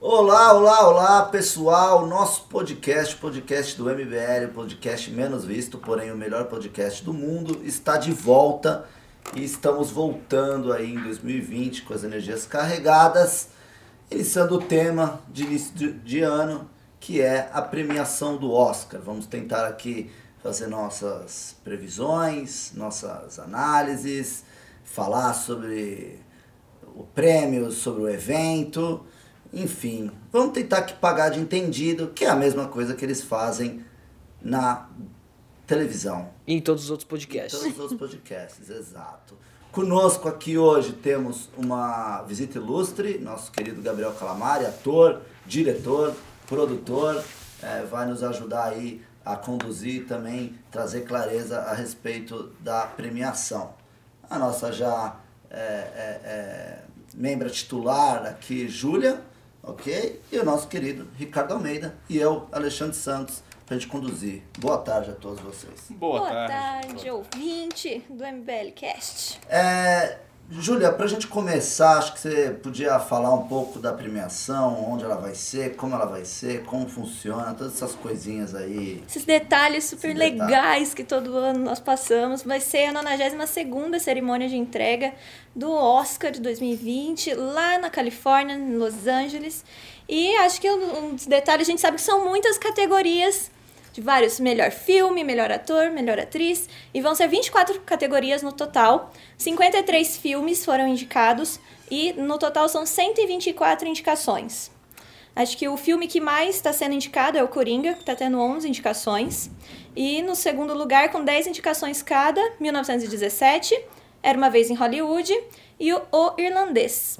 Olá, olá, olá, pessoal. Nosso podcast, podcast do MBL, podcast menos visto, porém o melhor podcast do mundo, está de volta e estamos voltando aí em 2020 com as energias carregadas, iniciando o tema de início de, de ano, que é a premiação do Oscar. Vamos tentar aqui fazer nossas previsões, nossas análises, falar sobre o prêmio, sobre o evento. Enfim, vamos tentar que pagar de entendido, que é a mesma coisa que eles fazem na televisão. E em todos os outros podcasts. Em todos os outros podcasts, exato. Conosco aqui hoje temos uma visita ilustre, nosso querido Gabriel Calamari, ator, diretor, produtor, é, vai nos ajudar aí a conduzir e também trazer clareza a respeito da premiação. A nossa já é, é, é membra titular aqui, Júlia, ok? E o nosso querido Ricardo Almeida e eu, Alexandre Santos, para a gente conduzir. Boa tarde a todos vocês. Boa, Boa tarde, tarde ouvinte do MBL Cast. É, Júlia, para a gente começar, acho que você podia falar um pouco da premiação, onde ela vai ser, como ela vai ser, como funciona, todas essas coisinhas aí. Esses detalhes super Esses legais detalhes. que todo ano nós passamos. Vai ser a 92 cerimônia de entrega do Oscar de 2020, lá na Califórnia, em Los Angeles. E acho que um dos detalhes, a gente sabe que são muitas categorias de vários melhor filme, melhor ator, melhor atriz, e vão ser 24 categorias no total. 53 filmes foram indicados e no total são 124 indicações. Acho que o filme que mais está sendo indicado é o Coringa, que está tendo 11 indicações. E no segundo lugar, com 10 indicações cada, 1917, Era uma Vez em Hollywood e o, o Irlandês.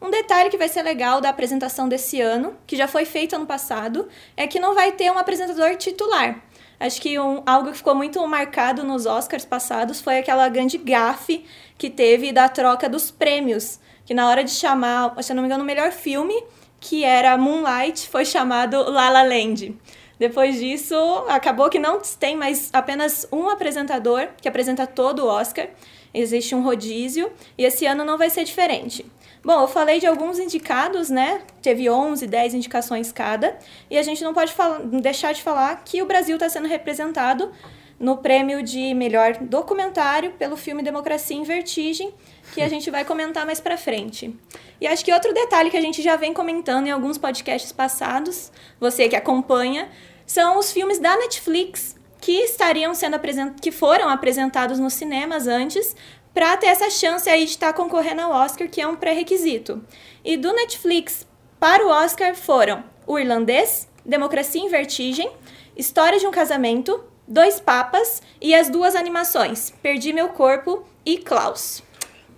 Um detalhe que vai ser legal da apresentação desse ano, que já foi feito ano passado, é que não vai ter um apresentador titular. Acho que um, algo que ficou muito marcado nos Oscars passados foi aquela grande gafe que teve da troca dos prêmios. Que na hora de chamar, se eu não me engano, o melhor filme, que era Moonlight, foi chamado La La Land. Depois disso, acabou que não tem mais apenas um apresentador que apresenta todo o Oscar. Existe um rodízio e esse ano não vai ser diferente. Bom, eu falei de alguns indicados, né? Teve 11, 10 indicações cada. E a gente não pode deixar de falar que o Brasil está sendo representado no prêmio de melhor documentário pelo filme Democracia em Vertigem, que a gente vai comentar mais para frente. E acho que outro detalhe que a gente já vem comentando em alguns podcasts passados, você que acompanha, são os filmes da Netflix que estariam sendo apresentados, que foram apresentados nos cinemas antes, para ter essa chance aí de estar tá concorrendo ao Oscar, que é um pré-requisito. E do Netflix para o Oscar foram O Irlandês, Democracia em Vertigem, História de um Casamento, Dois Papas e as duas animações, Perdi Meu Corpo e Klaus.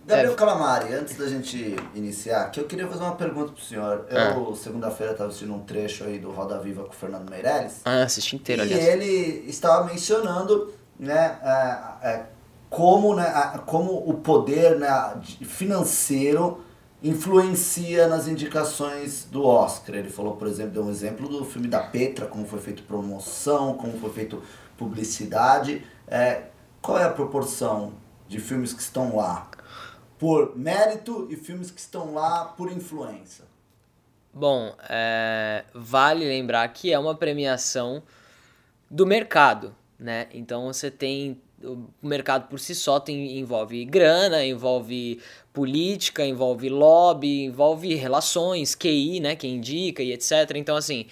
Gabriel é. Calamari, antes da gente iniciar, aqui eu queria fazer uma pergunta pro senhor. Eu, é. segunda-feira, estava assistindo um trecho aí do Roda Viva com o Fernando Meirelles. Ah, assisti inteiro, e aliás. E ele estava mencionando, né, é, é, como, né, como o poder né, financeiro influencia nas indicações do Oscar. Ele falou, por exemplo, deu um exemplo do filme da Petra, como foi feito promoção, como foi feito publicidade. É, qual é a proporção de filmes que estão lá por mérito e filmes que estão lá por influência? Bom, é, vale lembrar que é uma premiação do mercado, né? Então você tem o mercado por si só tem, envolve grana, envolve política, envolve lobby, envolve relações, QI, né, quem indica e etc. Então, assim,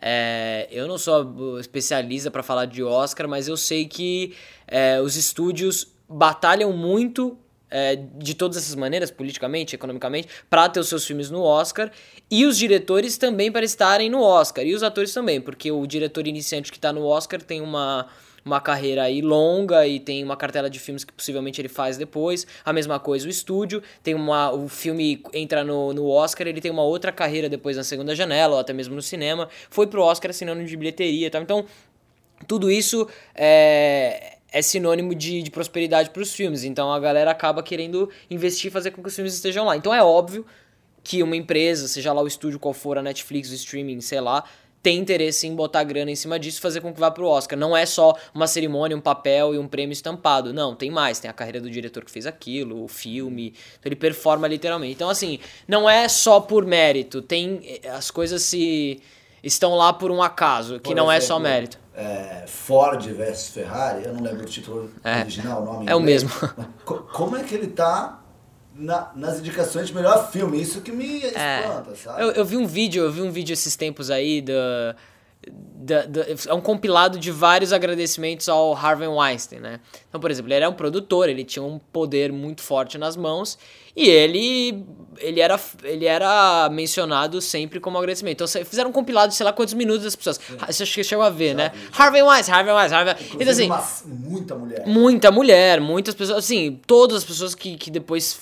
é, eu não sou especialista para falar de Oscar, mas eu sei que é, os estúdios batalham muito é, de todas essas maneiras, politicamente, economicamente, para ter os seus filmes no Oscar e os diretores também para estarem no Oscar e os atores também, porque o diretor iniciante que está no Oscar tem uma uma carreira aí longa e tem uma cartela de filmes que possivelmente ele faz depois. A mesma coisa o estúdio, tem uma o filme entra no, no Oscar, ele tem uma outra carreira depois na segunda janela ou até mesmo no cinema. Foi pro Oscar assinando de bilheteria, tá? Então, tudo isso é é sinônimo de, de prosperidade para os filmes. Então a galera acaba querendo investir e fazer com que os filmes estejam lá. Então é óbvio que uma empresa, seja lá o estúdio qual for, a Netflix, o streaming, sei lá, tem interesse em botar grana em cima disso e fazer com que vá pro Oscar. Não é só uma cerimônia, um papel e um prêmio estampado. Não, tem mais. Tem a carreira do diretor que fez aquilo, o filme. Então ele performa literalmente. Então, assim, não é só por mérito. Tem. As coisas se. estão lá por um acaso, que Por não é exemplo, só mérito. é, Ford versus Ferrari, eu não lembro o título É. original, o nome É o inglês. mesmo. Co- Como é que ele tá na- nas indicações de melhor filme? Isso que me É. espanta, sabe? Eu, eu vi um vídeo, eu vi um vídeo esses tempos aí da, da, da- é um compilado de vários agradecimentos ao Harvey Weinstein, né? Então, por exemplo, ele era um produtor, ele tinha um poder muito forte nas mãos e ele ele era ele era mencionado sempre como agradecimento. Então, fizeram um compilado de sei lá quantos minutos das pessoas. Você acha que chegou a ver, né? Harvey Weinstein, Harvey Weinstein, Harvey Weinstein. Então, assim, uma- muita mulher. Muita mulher, muitas pessoas, assim, todas as pessoas que, que depois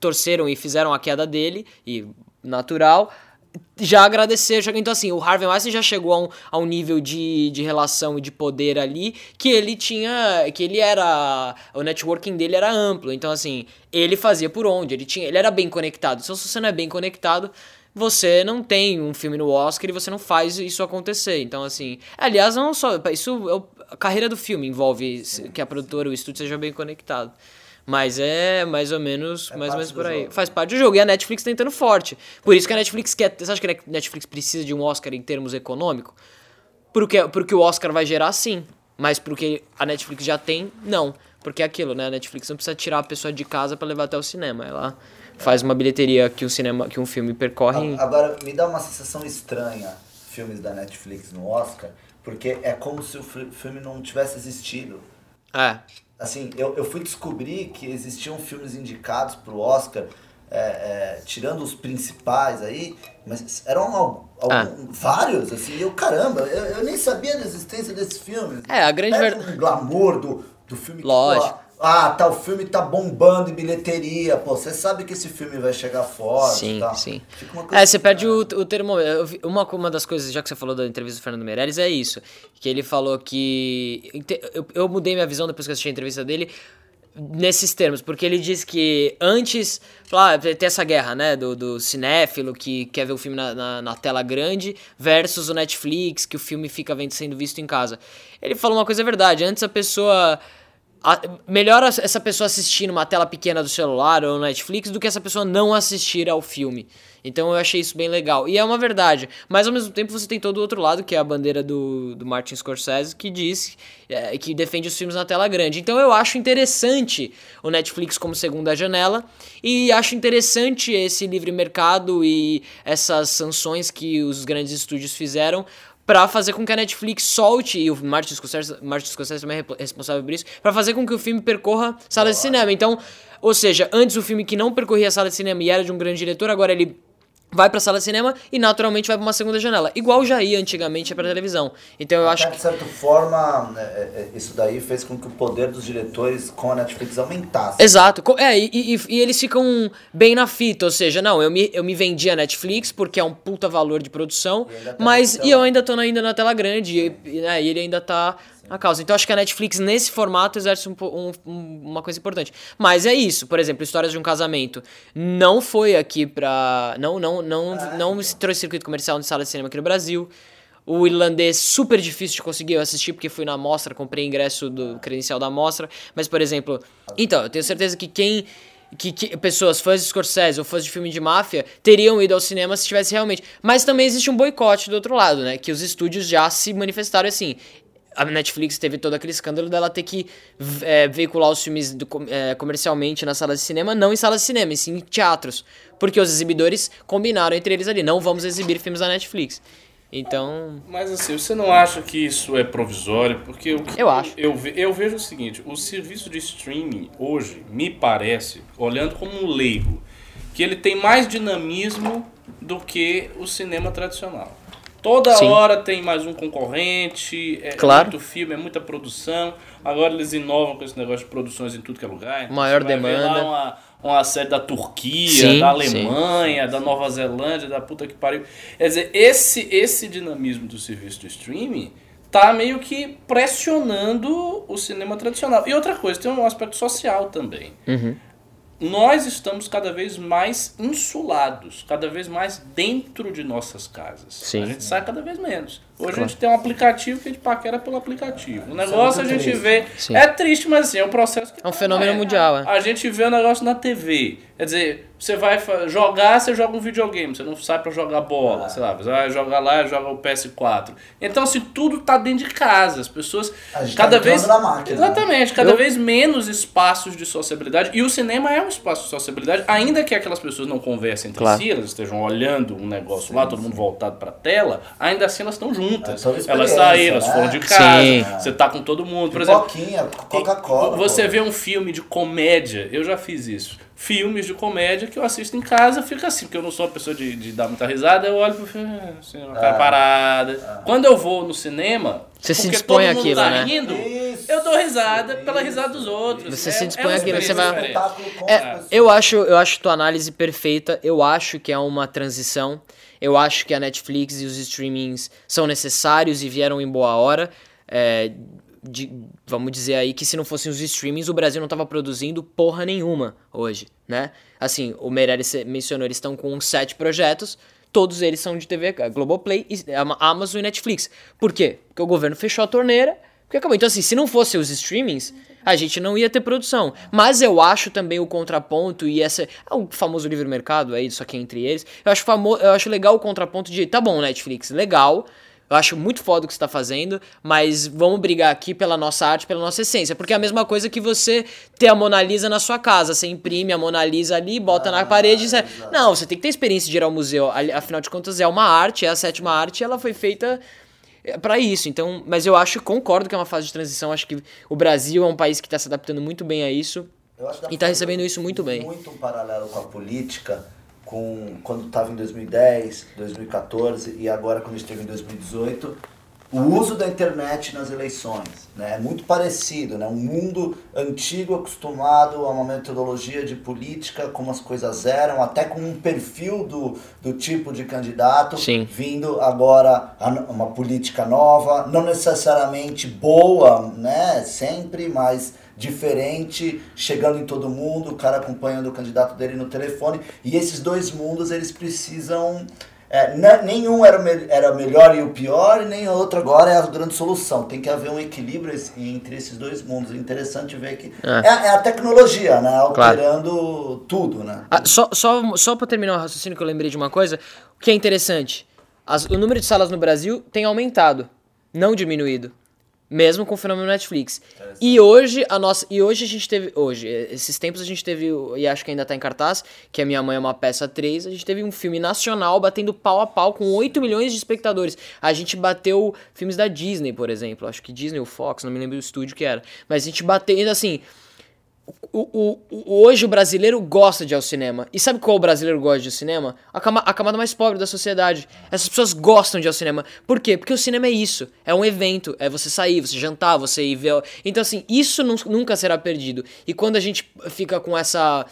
torceram e fizeram a queda dele, e natural, já agradeceram. já- Então, assim, o Harvey Weinstein já chegou a um, a um nível de, de relação e de poder ali que ele tinha. que ele era. o networking dele era amplo. Então, assim, ele fazia por onde? Ele, tinha, ele era bem conectado. Então, se você não é bem conectado. Você não tem um filme no Oscar e você não faz isso acontecer. Então, assim. Aliás, não só. Isso a carreira do filme envolve que a produtora, o estúdio seja bem conectado. Mas é mais ou menos, É mais ou menos por aí. jogo. Faz parte do jogo. E a Netflix tá entrando forte. Por isso que a Netflix quer. Você acha que a Netflix precisa de um Oscar em termos econômicos? Porque, porque o Oscar vai gerar sim. Mas porque a Netflix já tem, não. Porque é aquilo, né? A Netflix não precisa tirar a pessoa de casa pra levar até o cinema. Ela faz uma bilheteria que um cinema, que um filme percorre. Agora, me dá uma sensação estranha filmes da Netflix no Oscar, porque é como se o fi- filme não tivesse existido. É. Assim, eu, eu fui descobrir que existiam filmes indicados pro Oscar, é, é, tirando os principais aí, mas eram algum- Ah. vários, assim, e eu, caramba, eu, eu nem sabia da existência desses filmes. É, a grande Pega ver- um glamour do, do filme que, Lógico. pô, ah, tal filme tá bombando em bilheteria, pô, você sabe que esse filme vai chegar forte Sim, tal. sim. Fica uma coisa É, você perde o, o termômetro. Uma, uma das coisas, já que você falou da entrevista do Fernando Meirelles, é isso. Que ele falou que. Eu, eu mudei minha visão depois que eu assisti a entrevista dele nesses termos, porque ele diz que antes, lá, tem essa guerra, né, do, do cinéfilo que quer ver o filme na, na, na tela grande versus o Netflix, que o filme fica sendo visto em casa. Ele falou uma coisa verdade, antes a pessoa a- melhor essa pessoa assistir numa tela pequena do celular ou Netflix do que essa pessoa não assistir ao filme. Então eu achei isso bem legal. E é uma verdade. Mas ao mesmo tempo você tem todo o outro lado, que é a bandeira do, do Martin Scorsese, que diz é, que defende os filmes na tela grande. Então eu acho interessante o Netflix como segunda janela. E acho interessante esse livre mercado e essas sanções que os grandes estúdios fizeram Pra fazer com que a Netflix solte, e o Martin Scorsese, Martin Scorsese também é responsável por isso, pra fazer com que o filme percorra sala de cinema. Então, ou seja, antes o filme que não percorria a sala de cinema e era de um grande diretor, agora ele vai pra sala de cinema e naturalmente vai pra uma segunda janela. Igual já ia antigamente pra televisão. Então eu acho Até, que. de certa forma, é, é, isso daí fez com que o poder dos diretores com a Netflix aumentasse. Exato. É, e, e- e eles ficam bem na fita, ou seja, não, eu me, eu me vendi a Netflix porque é um puta valor de produção, E tá mas e eu ainda tô na- ainda na tela grande, e, né, e ele ainda tá na causa. Então acho que a Netflix nesse formato exerce um um- um- uma coisa importante. Mas é isso, por exemplo, Histórias de um Casamento não foi aqui pra. Não, não, não, Ah, não então. trouxe circuito comercial de sala de cinema aqui no Brasil. O irlandês, super difícil de conseguir eu assistir, porque fui na mostra, comprei ingresso do credencial da mostra. Mas, por exemplo, então, eu tenho certeza que quem. Que, que pessoas, fãs de Scorsese ou fãs de filme de máfia, teriam ido ao cinema se tivesse realmente. Mas também existe um boicote do outro lado, né? Que os estúdios já se manifestaram assim. A Netflix teve todo aquele escândalo dela ter que é, veicular os filmes do é, comercialmente nas salas de cinema, não em salas de cinema, e sim em teatros. Porque os exibidores combinaram entre eles ali, não vamos exibir filmes da Netflix. Então. Mas assim, você não acha que isso é provisório? Porque o que Eu acho. Eu, eu vejo o seguinte, o serviço de streaming hoje, me parece, olhando como um leigo, que ele tem mais dinamismo do que o cinema tradicional. Toda Sim. hora tem mais um concorrente, é Claro. muito filme, é muita produção. Agora eles inovam com esse negócio de produções em tudo que é lugar. Então, Maior demanda. uma, uma série da Turquia, Sim, da sim. Alemanha, da Nova Zelândia, da puta que pariu. Quer dizer, esse, esse dinamismo do serviço de streaming tá meio que pressionando o cinema tradicional. E outra coisa, tem um aspecto social também. Uhum. Nós estamos cada vez mais insulados, cada vez mais dentro de nossas casas. Sim. A gente sai cada vez menos. Hoje a gente tem um aplicativo que a gente paquera pelo aplicativo. O negócio a gente triste. vê. Sim. É triste, mas assim, é um processo que. É um fenômeno mundial, é. A gente vê o negócio na TV. Quer dizer, você vai jogar, você joga um videogame, você não sai pra jogar bola, sei lá, você vai jogar lá joga o PS4. Então, assim, tudo tá dentro de casa. As pessoas. A gente cada tá vez. na máquina, né? Exatamente, cada Eu- vez menos espaços de sociabilidade. E o cinema é um espaço de sociabilidade, ainda que aquelas pessoas não conversem entre Claro. si, elas estejam olhando um negócio lá, todo mundo voltado pra tela, ainda assim elas estão juntas. É, são elas saíram, elas né? foram de casa, Sim. você tá com todo mundo. Por exemplo, Coca-Cola. você pô. vê um filme de comédia, eu já fiz isso. Filmes de comédia que eu assisto em casa, fica assim, porque eu não sou uma pessoa de, de dar muita risada, eu olho pro filme, ah, assim, uma cara parada. Quando eu vou no cinema, Você se dispõe todo mundo àquilo, tá né? rindo, Isso, eu dou risada pela isso, risada dos outros. Você É- se é dispõe àquilo, você vai- É, eu acho, eu acho tua análise perfeita. Eu acho que é uma transição. Eu acho que a Netflix e os streamings são necessários e vieram em boa hora. É, de- vamos dizer aí que se não fossem os streamings, o Brasil não tava produzindo porra nenhuma hoje, né? Assim, o Meirelles mencionou, eles estão com sete projetos. Todos eles são de TV, a Globoplay, Ama- Amazon e Netflix. Por quê? Porque o governo fechou a torneira porque acabou. Então, assim, se não fosse os streamings, a gente não ia ter produção. Mas eu acho também o contraponto e essa. É o famoso livre mercado aí, só que entre eles. Eu acho, famo, eu acho legal o contraponto de, tá bom, Netflix, legal. Eu acho muito foda o que você tá fazendo, mas vamos brigar aqui pela nossa arte, pela nossa essência. Porque é a mesma coisa que você ter a Mona Lisa na sua casa. Você imprime a Mona Lisa ali, bota na parede e você... Não, você tem que ter experiência de ir ao museu. Afinal de contas, é uma arte, é a sétima arte, e ela foi feita é pra isso. Então, mas eu acho, concordo que é uma fase de transição. Acho que o Brasil é um país que tá se adaptando muito bem a isso. E tá fazer recebendo isso muito bem. Muito um paralelo com a política, com quando estava em 2010, 2014 e agora quando esteve em 2018. O uso da internet nas eleições, né? É muito parecido, né? Um mundo antigo acostumado a uma metodologia de política, como as coisas eram, até com um perfil do, do tipo de candidato, Sim. vindo agora uma política nova, não necessariamente boa, né? Sempre, mas diferente, chegando em todo mundo, o cara acompanhando o candidato dele no telefone. E esses dois mundos, eles precisam. é, na- nenhum era, o era melhor e o pior, e nem o outro agora é a grande solução. Tem que haver um equilíbrio entre esses dois mundos. É interessante ver que. É. É, é a tecnologia, né? Claro. Alterando tudo, né? Ah, só, só, só pra terminar o raciocínio que eu lembrei de uma coisa, o que é interessante, as- o número de salas no Brasil tem aumentado, não diminuído. Mesmo com o fenômeno Netflix. E hoje a nossa. E hoje a gente teve. Hoje, esses tempos a gente teve. E acho que ainda tá em cartaz, que a Minha Mãe é uma peça 3. A gente teve um filme nacional batendo pau a pau com 8 milhões de espectadores. A gente bateu filmes da Disney, por exemplo. Acho que Disney ou Fox, não me lembro do estúdio que era. Mas a gente bateu. Assim, o, o- hoje o brasileiro gosta de ir ao cinema. E sabe qual o brasileiro gosta de ir ao cinema? A, cama- a camada mais pobre da sociedade. Essas pessoas gostam de ir ao cinema. Por quê? Porque o cinema é isso. É um evento. É você sair, você jantar, você ir ver. Então, assim, isso nun- nunca será perdido. E quando a gente fica com essa.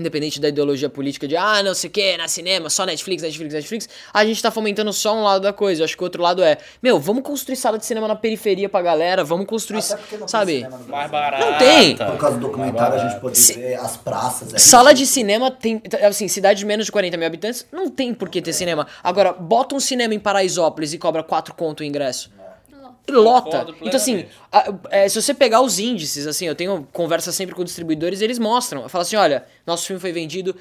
Independente da ideologia política de ah, não sei o que, na cinema, só Netflix, Netflix, Netflix, a gente tá fomentando só um lado da coisa. Eu acho que o outro lado é, meu, vamos construir sala de cinema na periferia pra galera, vamos construir. Não tem sabe? cinema no Mais barato. Não tem. Por causa do documentário, a gente pode Se- ver as praças. é Sala de cinema tem. Assim, cidade de menos de 40 mil habitantes, não tem por que ter cinema. Agora, bota um cinema em Paraisópolis e cobra 4 conto o ingresso. Lota. Então, assim, a- é, se você pegar os índices, assim, eu tenho conversa sempre com distribuidores, eles mostram. Fala assim: olha, nosso filme foi vendido.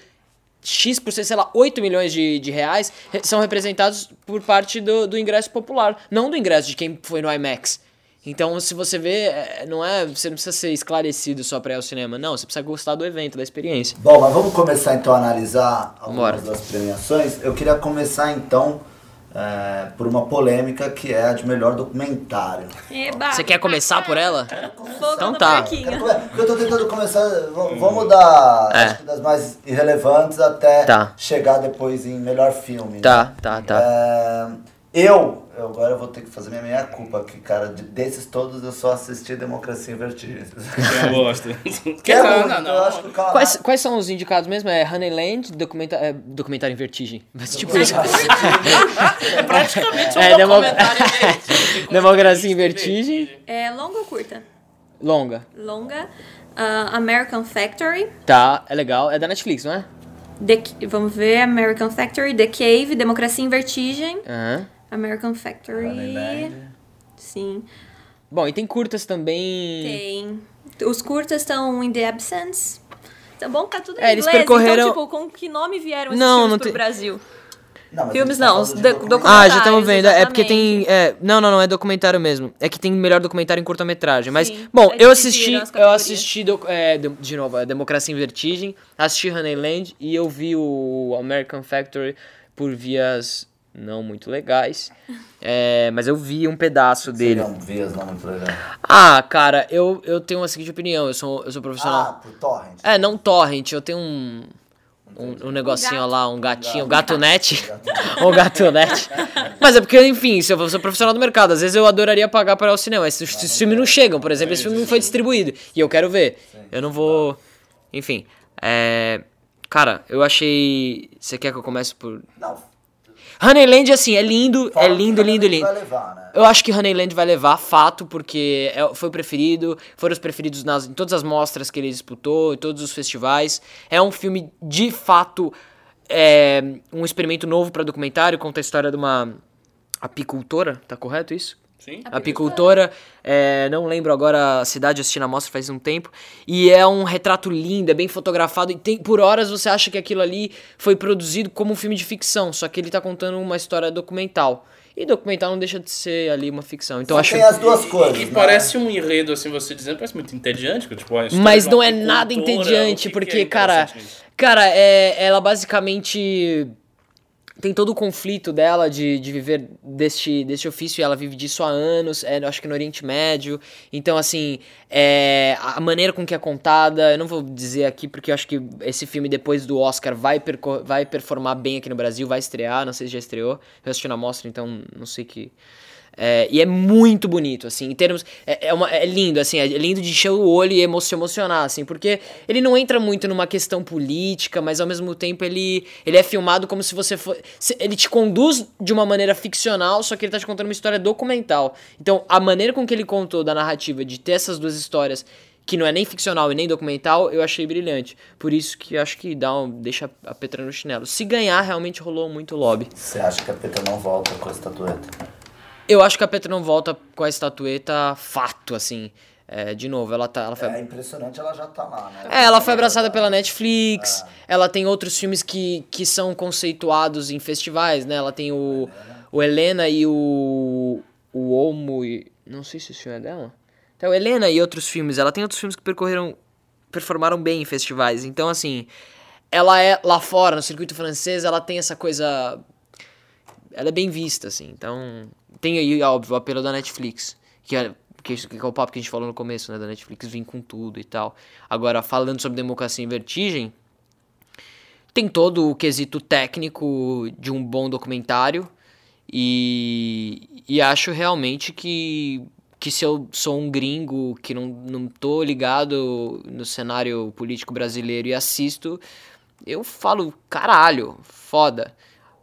X por sei lá, 8 milhões de, de reais re- são representados por parte do, do ingresso popular, não do ingresso de quem foi no IMAX. Então, se você vê, é, não é. Você não precisa ser esclarecido só pra ir ao cinema. Não, você precisa gostar do evento, da experiência. Bom, mas vamos começar então a analisar Bora. algumas das premiações. Eu queria começar então é, por uma polêmica que é a de melhor documentário. Eba! Você quer começar por ela? Fogo Então tá. eu tô tentando começar. v- Vamos dar É. acho que das mais irrelevantes até Tá. chegar depois em melhor filme. né? Tá, tá, tá. É, eu, eu agora eu vou ter que fazer minha meia culpa aqui, cara. De- desses todos eu só assisti Democracia em Vertigem. Eu gosto. Que é não, não, então eu acho que não. o cara- Quais, quais são os indicados mesmo? É Honeyland, documenta é, documentário em vertigem. Mas tipo isso. É praticamente um É, documentário em vertigem. Democracia em vertigem. É longa ou curta? Longa. Longa. ah, American Factory. Tá, é legal. É da Netflix, não é? The- vamos ver, American Factory, The Cave, Democracia em Vertigem. Aham. American Factory. Honeyland. Sim. Bom, e tem curtas também. Tem. Os curtas estão In the Absence. Tá bom tá tudo em É, eles inglês, percorreram- então, tipo, com que nome vieram esses Não, filmes não pro tem- Brasil? Não, Filmes tá não, falando os de doc- documentário. Ah, já estamos Documentários, vendo. É porque tem. exatamente. É, não, não, não é documentário mesmo. É que tem melhor documentário em curta-metragem. Mas, Sim, bom, eles eu assisti. Eu assisti. doc- é, de, de novo, é Democracia em Vertigem. Assisti Honeyland e eu vi o American Factory por vias não muito legais. É, mas eu vi um pedaço dele. Seriam vias não muito legais. Ah, cara, eu, eu tenho uma seguinte opinião. Eu sou, eu sou profissional. Ah, por torrent. É, não torrent, eu tenho um. Um, um negocinho gato. lá, um gatinho, um gatonete. um gatonete. Mas é porque, enfim, se eu sou profissional do mercado, às vezes eu adoraria pagar para ir ao cinema. Mas esses filmes não chegam, por exemplo, esse filme não foi distribuído. E eu quero ver. Eu não vou. Enfim. É. Cara, eu achei. Você quer que eu comece por. Não. Honeyland, assim, é lindo, fala é lindo, lindo, lindo. Vai levar, né? Eu acho que Honeyland vai levar, fato, porque é- foi o preferido, foram os preferidos nas, em todas as mostras que ele disputou, em todos os festivais. É um filme, de fato, é, um experimento novo para documentário, conta a história de uma apicultora, tá correto isso? Sim. Apicultora, é, não lembro agora a cidade, eu assisti na mostra faz um tempo. E é um retrato lindo, é bem fotografado. E tem, por horas você acha que aquilo ali foi produzido como um filme de ficção, só que ele tá contando uma história documental. E documental não deixa de ser ali uma ficção. Então Só acho. tem as duas coisas, E né? parece um enredo, assim, você dizendo, parece muito entediante, que, tipo, Mas não é nada entediante, que porque, que é cara. Cara, é, ela basicamente. Tem todo o conflito dela de, de viver deste, deste ofício e ela vive disso há anos, é, acho que no Oriente Médio. Então, assim, é, a maneira com que é contada, eu não vou dizer aqui porque eu acho que esse filme, depois do Oscar, vai, vai performar bem aqui no Brasil, vai estrear, não sei se já estreou. Eu assisti na mostra, então não sei que. É, e é muito bonito, assim, em termos. É, é, uma- é lindo, assim, é lindo de encher o olho e se emocionar, assim, porque ele não entra muito numa questão política, mas ao mesmo tempo ele, ele é filmado como se você for. se- Ele te conduz de uma maneira ficcional, só que ele tá te contando uma história documental. Então, a maneira com que ele contou da narrativa de ter essas duas histórias. Que não é nem ficcional e nem documental, eu achei brilhante. Por isso que acho que dá um, deixa a Petra no chinelo. Se ganhar, realmente rolou muito lobby. Você acha que a Petra não volta com a estatueta? Eu acho que a Petra não volta com a estatueta fato, assim. É, de novo, ela tá. Ela foi, É impressionante, ela já tá lá, né? é, ela foi abraçada pela Netflix. Ela tem outros filmes que, que são conceituados em festivais, né? Ela tem o, o Helena e o. O Olmo. E, não sei se esse filme é dela. Tem o Helena e outros filmes. Ela tem outros filmes que percorreram. performaram bem em festivais. Então, assim. Ela é lá fora, no circuito francês, ela tem essa coisa ela é bem vista, assim. Então, tem aí, óbvio, o apelo da Netflix. Que é, que, que é o papo que a gente falou no começo, né? Da Netflix vir com tudo e tal. Agora, falando sobre democracia em vertigem, tem todo o quesito técnico de um bom documentário. E, e acho realmente que, que se eu sou um gringo que não, não tô ligado no cenário político brasileiro e assisto, eu falo, caralho, foda.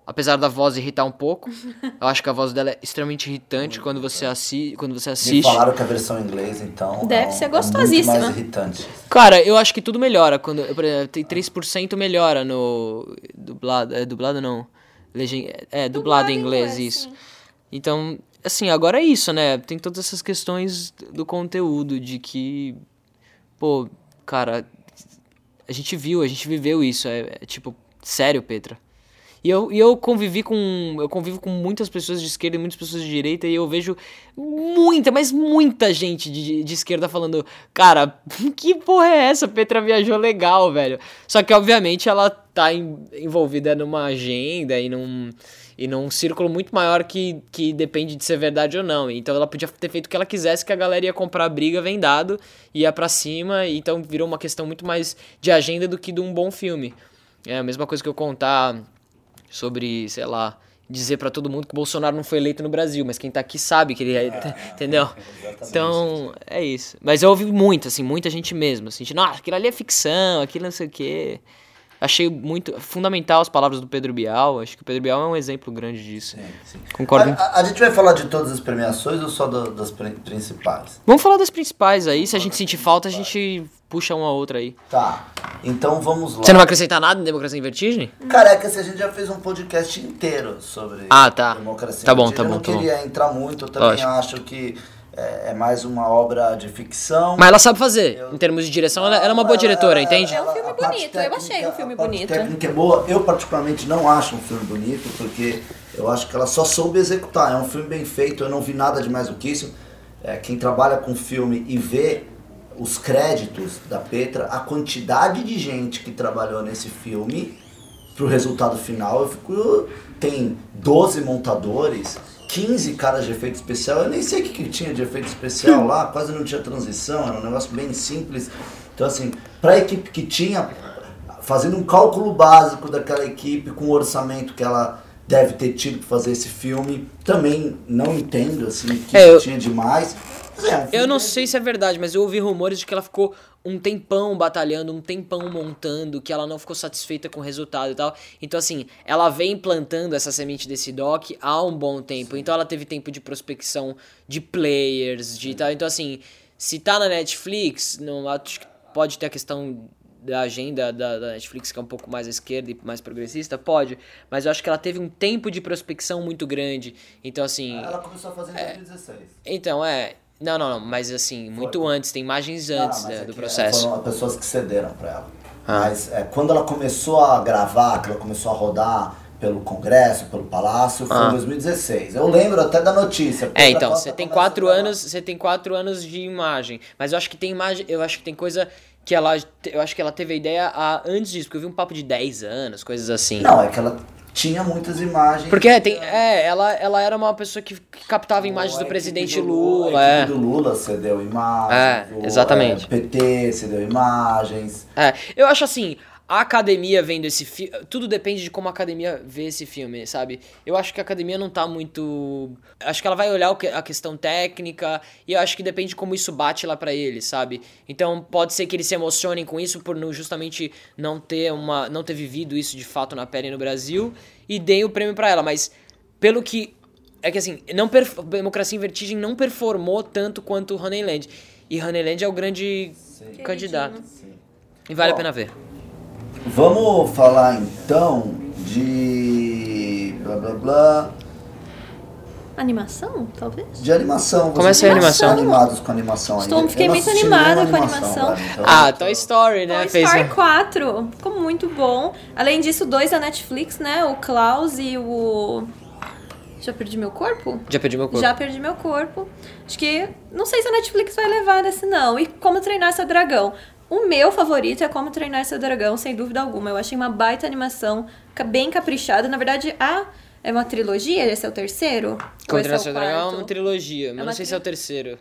Apesar da voz irritar um pouco, eu acho que a voz dela é extremamente irritante quando você, assi quando você Me assiste. falaram que a versão em inglês, então. Deve é um- ser É muito gostosíssima. mais irritante. Cara, eu acho que tudo melhora. Quando, por exemplo, tem 3% melhora no. Dublado. É dublado não. Legend, é, dublado, em inglês, isso. sim. Então, assim, agora é isso, né? Tem todas essas questões do conteúdo, de que. Pô, cara. A gente viu, a gente viveu isso. É, é tipo, sério, Petra. E eu, e eu convivi com. Eu convivo com muitas pessoas de esquerda e muitas pessoas de direita, e eu vejo muita, mas muita gente de, de esquerda falando, cara, que porra é essa? Petra viajou legal, velho. Só que, obviamente, ela tá em- envolvida numa agenda e num. E num círculo muito maior que, que depende de ser verdade ou não. Então ela podia ter feito o que ela quisesse, que a galera ia comprar a briga vendado, ia pra cima, então virou uma questão muito mais de agenda do que de um bom filme. É a mesma coisa que eu contar sobre, sei lá, dizer pra todo mundo que o Bolsonaro não foi eleito no Brasil, mas quem tá aqui sabe que ele é, entendeu? Então, é isso. Mas eu ouvi muito, assim, muita gente mesmo, assim, de, nossa, aquilo ali é ficção, aquilo não sei o quê. Achei muito fundamental as palavras do Pedro Bial. Acho que o Pedro Bial é um exemplo grande disso. Sim, sim. Concordo. A, a- gente vai falar de todas as premiações ou só da- das pri- principais? Vamos falar das principais aí. Se a gente sentir falta, a gente puxa uma outra aí. Tá. Então vamos lá. Você não vai acrescentar nada em Democracia em Vertigem? Careca, se a gente já fez um podcast inteiro sobre Ah, tá. democracia. Tá bom, Vertigem, tá bom, Eu não tá bom. queria entrar muito, eu também Lógico. acho que é, é mais uma obra de ficção. Mas ela sabe fazer. Em termos de direção, ela, ela é uma boa diretora, entende? É um filme a bonito, eu achei um filme a bonito. técnica é boa. Eu, particularmente, não acho um filme bonito, porque eu acho que ela só soube executar. É um filme bem feito, eu não vi nada de mais do que isso. É, quem trabalha com filme e vê os créditos da Petra, a quantidade de gente que trabalhou nesse filme pro resultado final, eu fico. Tem 12 montadores, 15 caras de efeito especial, eu nem sei o que, que tinha de efeito especial lá, quase não tinha transição, era um negócio bem simples. Então assim, pra equipe que tinha, fazendo um cálculo básico daquela equipe com o orçamento que ela deve ter tido pra fazer esse filme, também não entendo assim o que É, eu- tinha demais. É, um Eu não que- sei se é verdade, mas eu ouvi rumores de que ela ficou um tempão batalhando, um tempão montando, que ela não ficou satisfeita com o resultado e tal. Então, assim, ela vem plantando essa semente desse doc há um bom tempo. Então, ela teve tempo de prospecção de players, de tal. Então, assim, se tá na Netflix, não, acho que pode ter a questão da agenda da, da Netflix, que é um pouco mais à esquerda e mais progressista, pode. Mas eu acho que ela teve um tempo de prospecção muito grande. Então, assim. Ela começou a fazer em 2016. Então, é. Não, não, não, mas assim, muito Foi. antes, tem imagens Não, antes mas né, é do processo. Foram pessoas que cederam pra ela. Ah. Mas é, quando ela começou a gravar, que ela começou a rodar pelo Congresso, pelo Palácio, foi Ah. em 2016. Eu lembro até da notícia. É, então, você tem quatro anos, você tem quatro anos de imagem. Mas eu acho que tem imagem, eu acho que tem coisa que ela, eu acho que ela teve a ideia a, antes disso, porque eu vi um papo de 10 anos, coisas assim. Não, é que ela tinha muitas imagens. Porque tem, é, ela, ela era uma pessoa que, que captava imagens do equipe presidente do Lula, a é. equipe do Lula cedeu imagens. É, o, exatamente. é, PT cedeu imagens. É, eu acho assim, a academia vendo esse filme. Tudo depende de como a academia vê esse filme, sabe? Eu acho que a academia não tá muito. Acho que ela vai olhar o que- a questão técnica e eu acho que depende de como isso bate lá pra eles, sabe? Então pode ser que eles se emocionem com isso por não, justamente não ter uma. não ter vivido isso de fato na pele no Brasil e deem o prêmio pra ela, mas pelo que. É que assim, não perf- Democracia em Vertigem não performou tanto quanto Honeyland. E Honeyland é o grande candidato. Sim. E vale Ó, a pena ver. Vamos falar então de. blá blá blá. Animação, talvez? De animação. Começa a animação. animados com animação Estou- ainda? fiquei muito animada com a animação. velho, então Ah, Toy Story, né? Toy Fez Story um- 4, ficou muito bom. Além disso, dois da Netflix, né? O Klaus e o. Já perdi meu corpo? Já perdi meu corpo. Já perdi meu corpo. Acho que. Não sei se a Netflix vai levar desse, não. E como treinar seu dragão. O meu favorito é Como Treinar Seu Dragão, sem dúvida alguma. Eu achei uma baita animação, bem caprichada. Na verdade, a é uma trilogia? Esse é o terceiro? Ou Como Treinar o Seu Dragão é uma trilogia, mas uma não sei tri- se é o terceiro.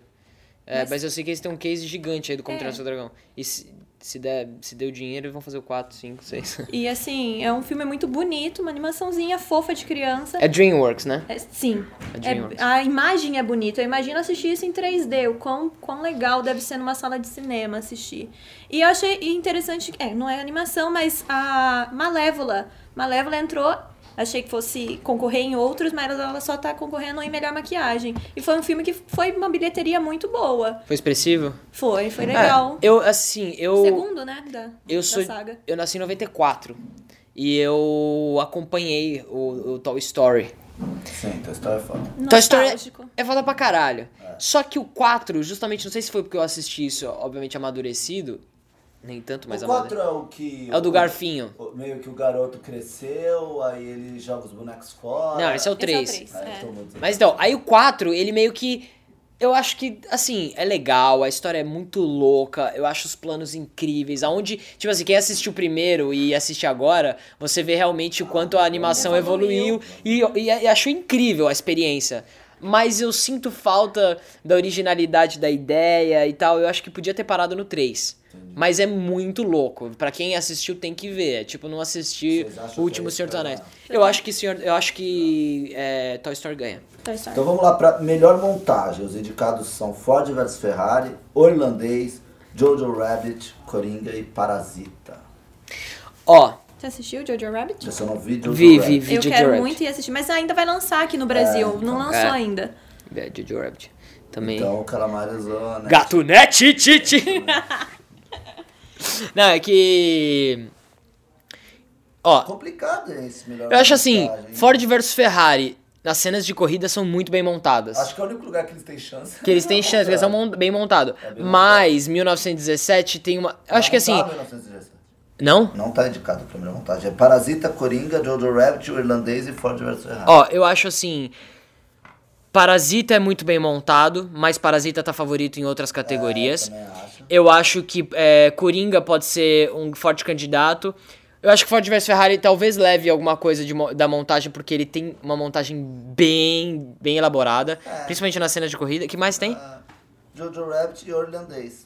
É, mas... Mas- eu sei que eles têm um case gigante aí do Como É. Treinar Seu Dragão. E se, se, der, se deu dinheiro, vão fazer o 4, 5, 6. E assim, é um filme muito bonito, uma animaçãozinha fofa de criança. É Dreamworks, né? É, sim. É É- DreamWorks. a imagem é bonita. Eu imagino assistir isso em 3D. O quão, quão legal deve ser numa sala de cinema assistir. E eu achei interessante. É, não é animação, mas a Malévola. Malévola entrou. Achei que fosse concorrer em outros, mas ela só tá concorrendo em melhor maquiagem. E foi um filme que foi uma bilheteria muito boa. Foi expressivo? Foi, foi legal. É, eu, assim, eu... Segundo, né? Da, Eu da sou. saga. Eu nasci em 94. E eu acompanhei o, o Toy Story. Sim, Toy Story é foda. Toy Story Nostálgico. é foda pra caralho. Só que o 4, justamente, não sei se foi porque eu assisti isso, obviamente, amadurecido. Nem tanto, mas o amadurecido. 4 é o que. É o do Garfinho. o- Meio que o garoto cresceu, aí ele joga os bonecos fora. Não, esse é o é o 3. três. Ah, É. dizer. Mas então, aí o 4, ele meio que. Eu acho que, assim, é legal, a história é muito louca, eu acho os planos incríveis. Aonde, tipo assim, quem assistiu primeiro e assiste agora, você vê realmente o quanto a animação evoluiu e, e, e achou incrível a experiência. Mas eu sinto falta da originalidade da ideia e tal. Eu acho que podia ter parado no 3. Mas é muito louco. Pra quem assistiu tem que ver. É tipo não assistir o último é Senhor dos Anéis. né? Eu acho que senhor, eu acho que é, Toy Story ganha. Toy Story. Então vamos lá para melhor montagem. Os indicados são Ford vs Ferrari, O Irlandês, Jojo Rabbit, Coringa e Parasita. Ó, Você assistiu Jojo Rabbit? Eu só não vi Jojo Vi, Rabbit. vi, vi. Eu Jojo quero Rabbit. muito ir assistir, mas ainda vai lançar aqui no Brasil. não lançou É. ainda. É, Jojo Rabbit. Também. Então o Calamari usou, né? Gato net, titi. Não, é que. Ó, Complicado esse melhor eu acho assim. Ford versus Ferrari, nas cenas de corrida são muito bem montadas. Acho que é o único lugar que eles têm chance. Que eles têm chance, eles são bem montados. É Mas 1917 tem uma. Eu acho que assim. Não tá 1917. Não? Não tá indicado a primeira montagem. É Parasita, Coringa, Jojo Rabbit, o Irlandês e Ford vs Ferrari. Ó, eu acho assim. Parasita é muito bem montado, mas Parasita tá favorito em outras categorias. Também acho. Eu acho que é, Coringa pode ser um forte candidato. Eu acho que Ford vs Ferrari talvez leve alguma coisa de da montagem, porque ele tem uma montagem bem, bem elaborada, principalmente na cena de corrida. que mais tem? Ah, Jojo Rabbit e o Irlandês.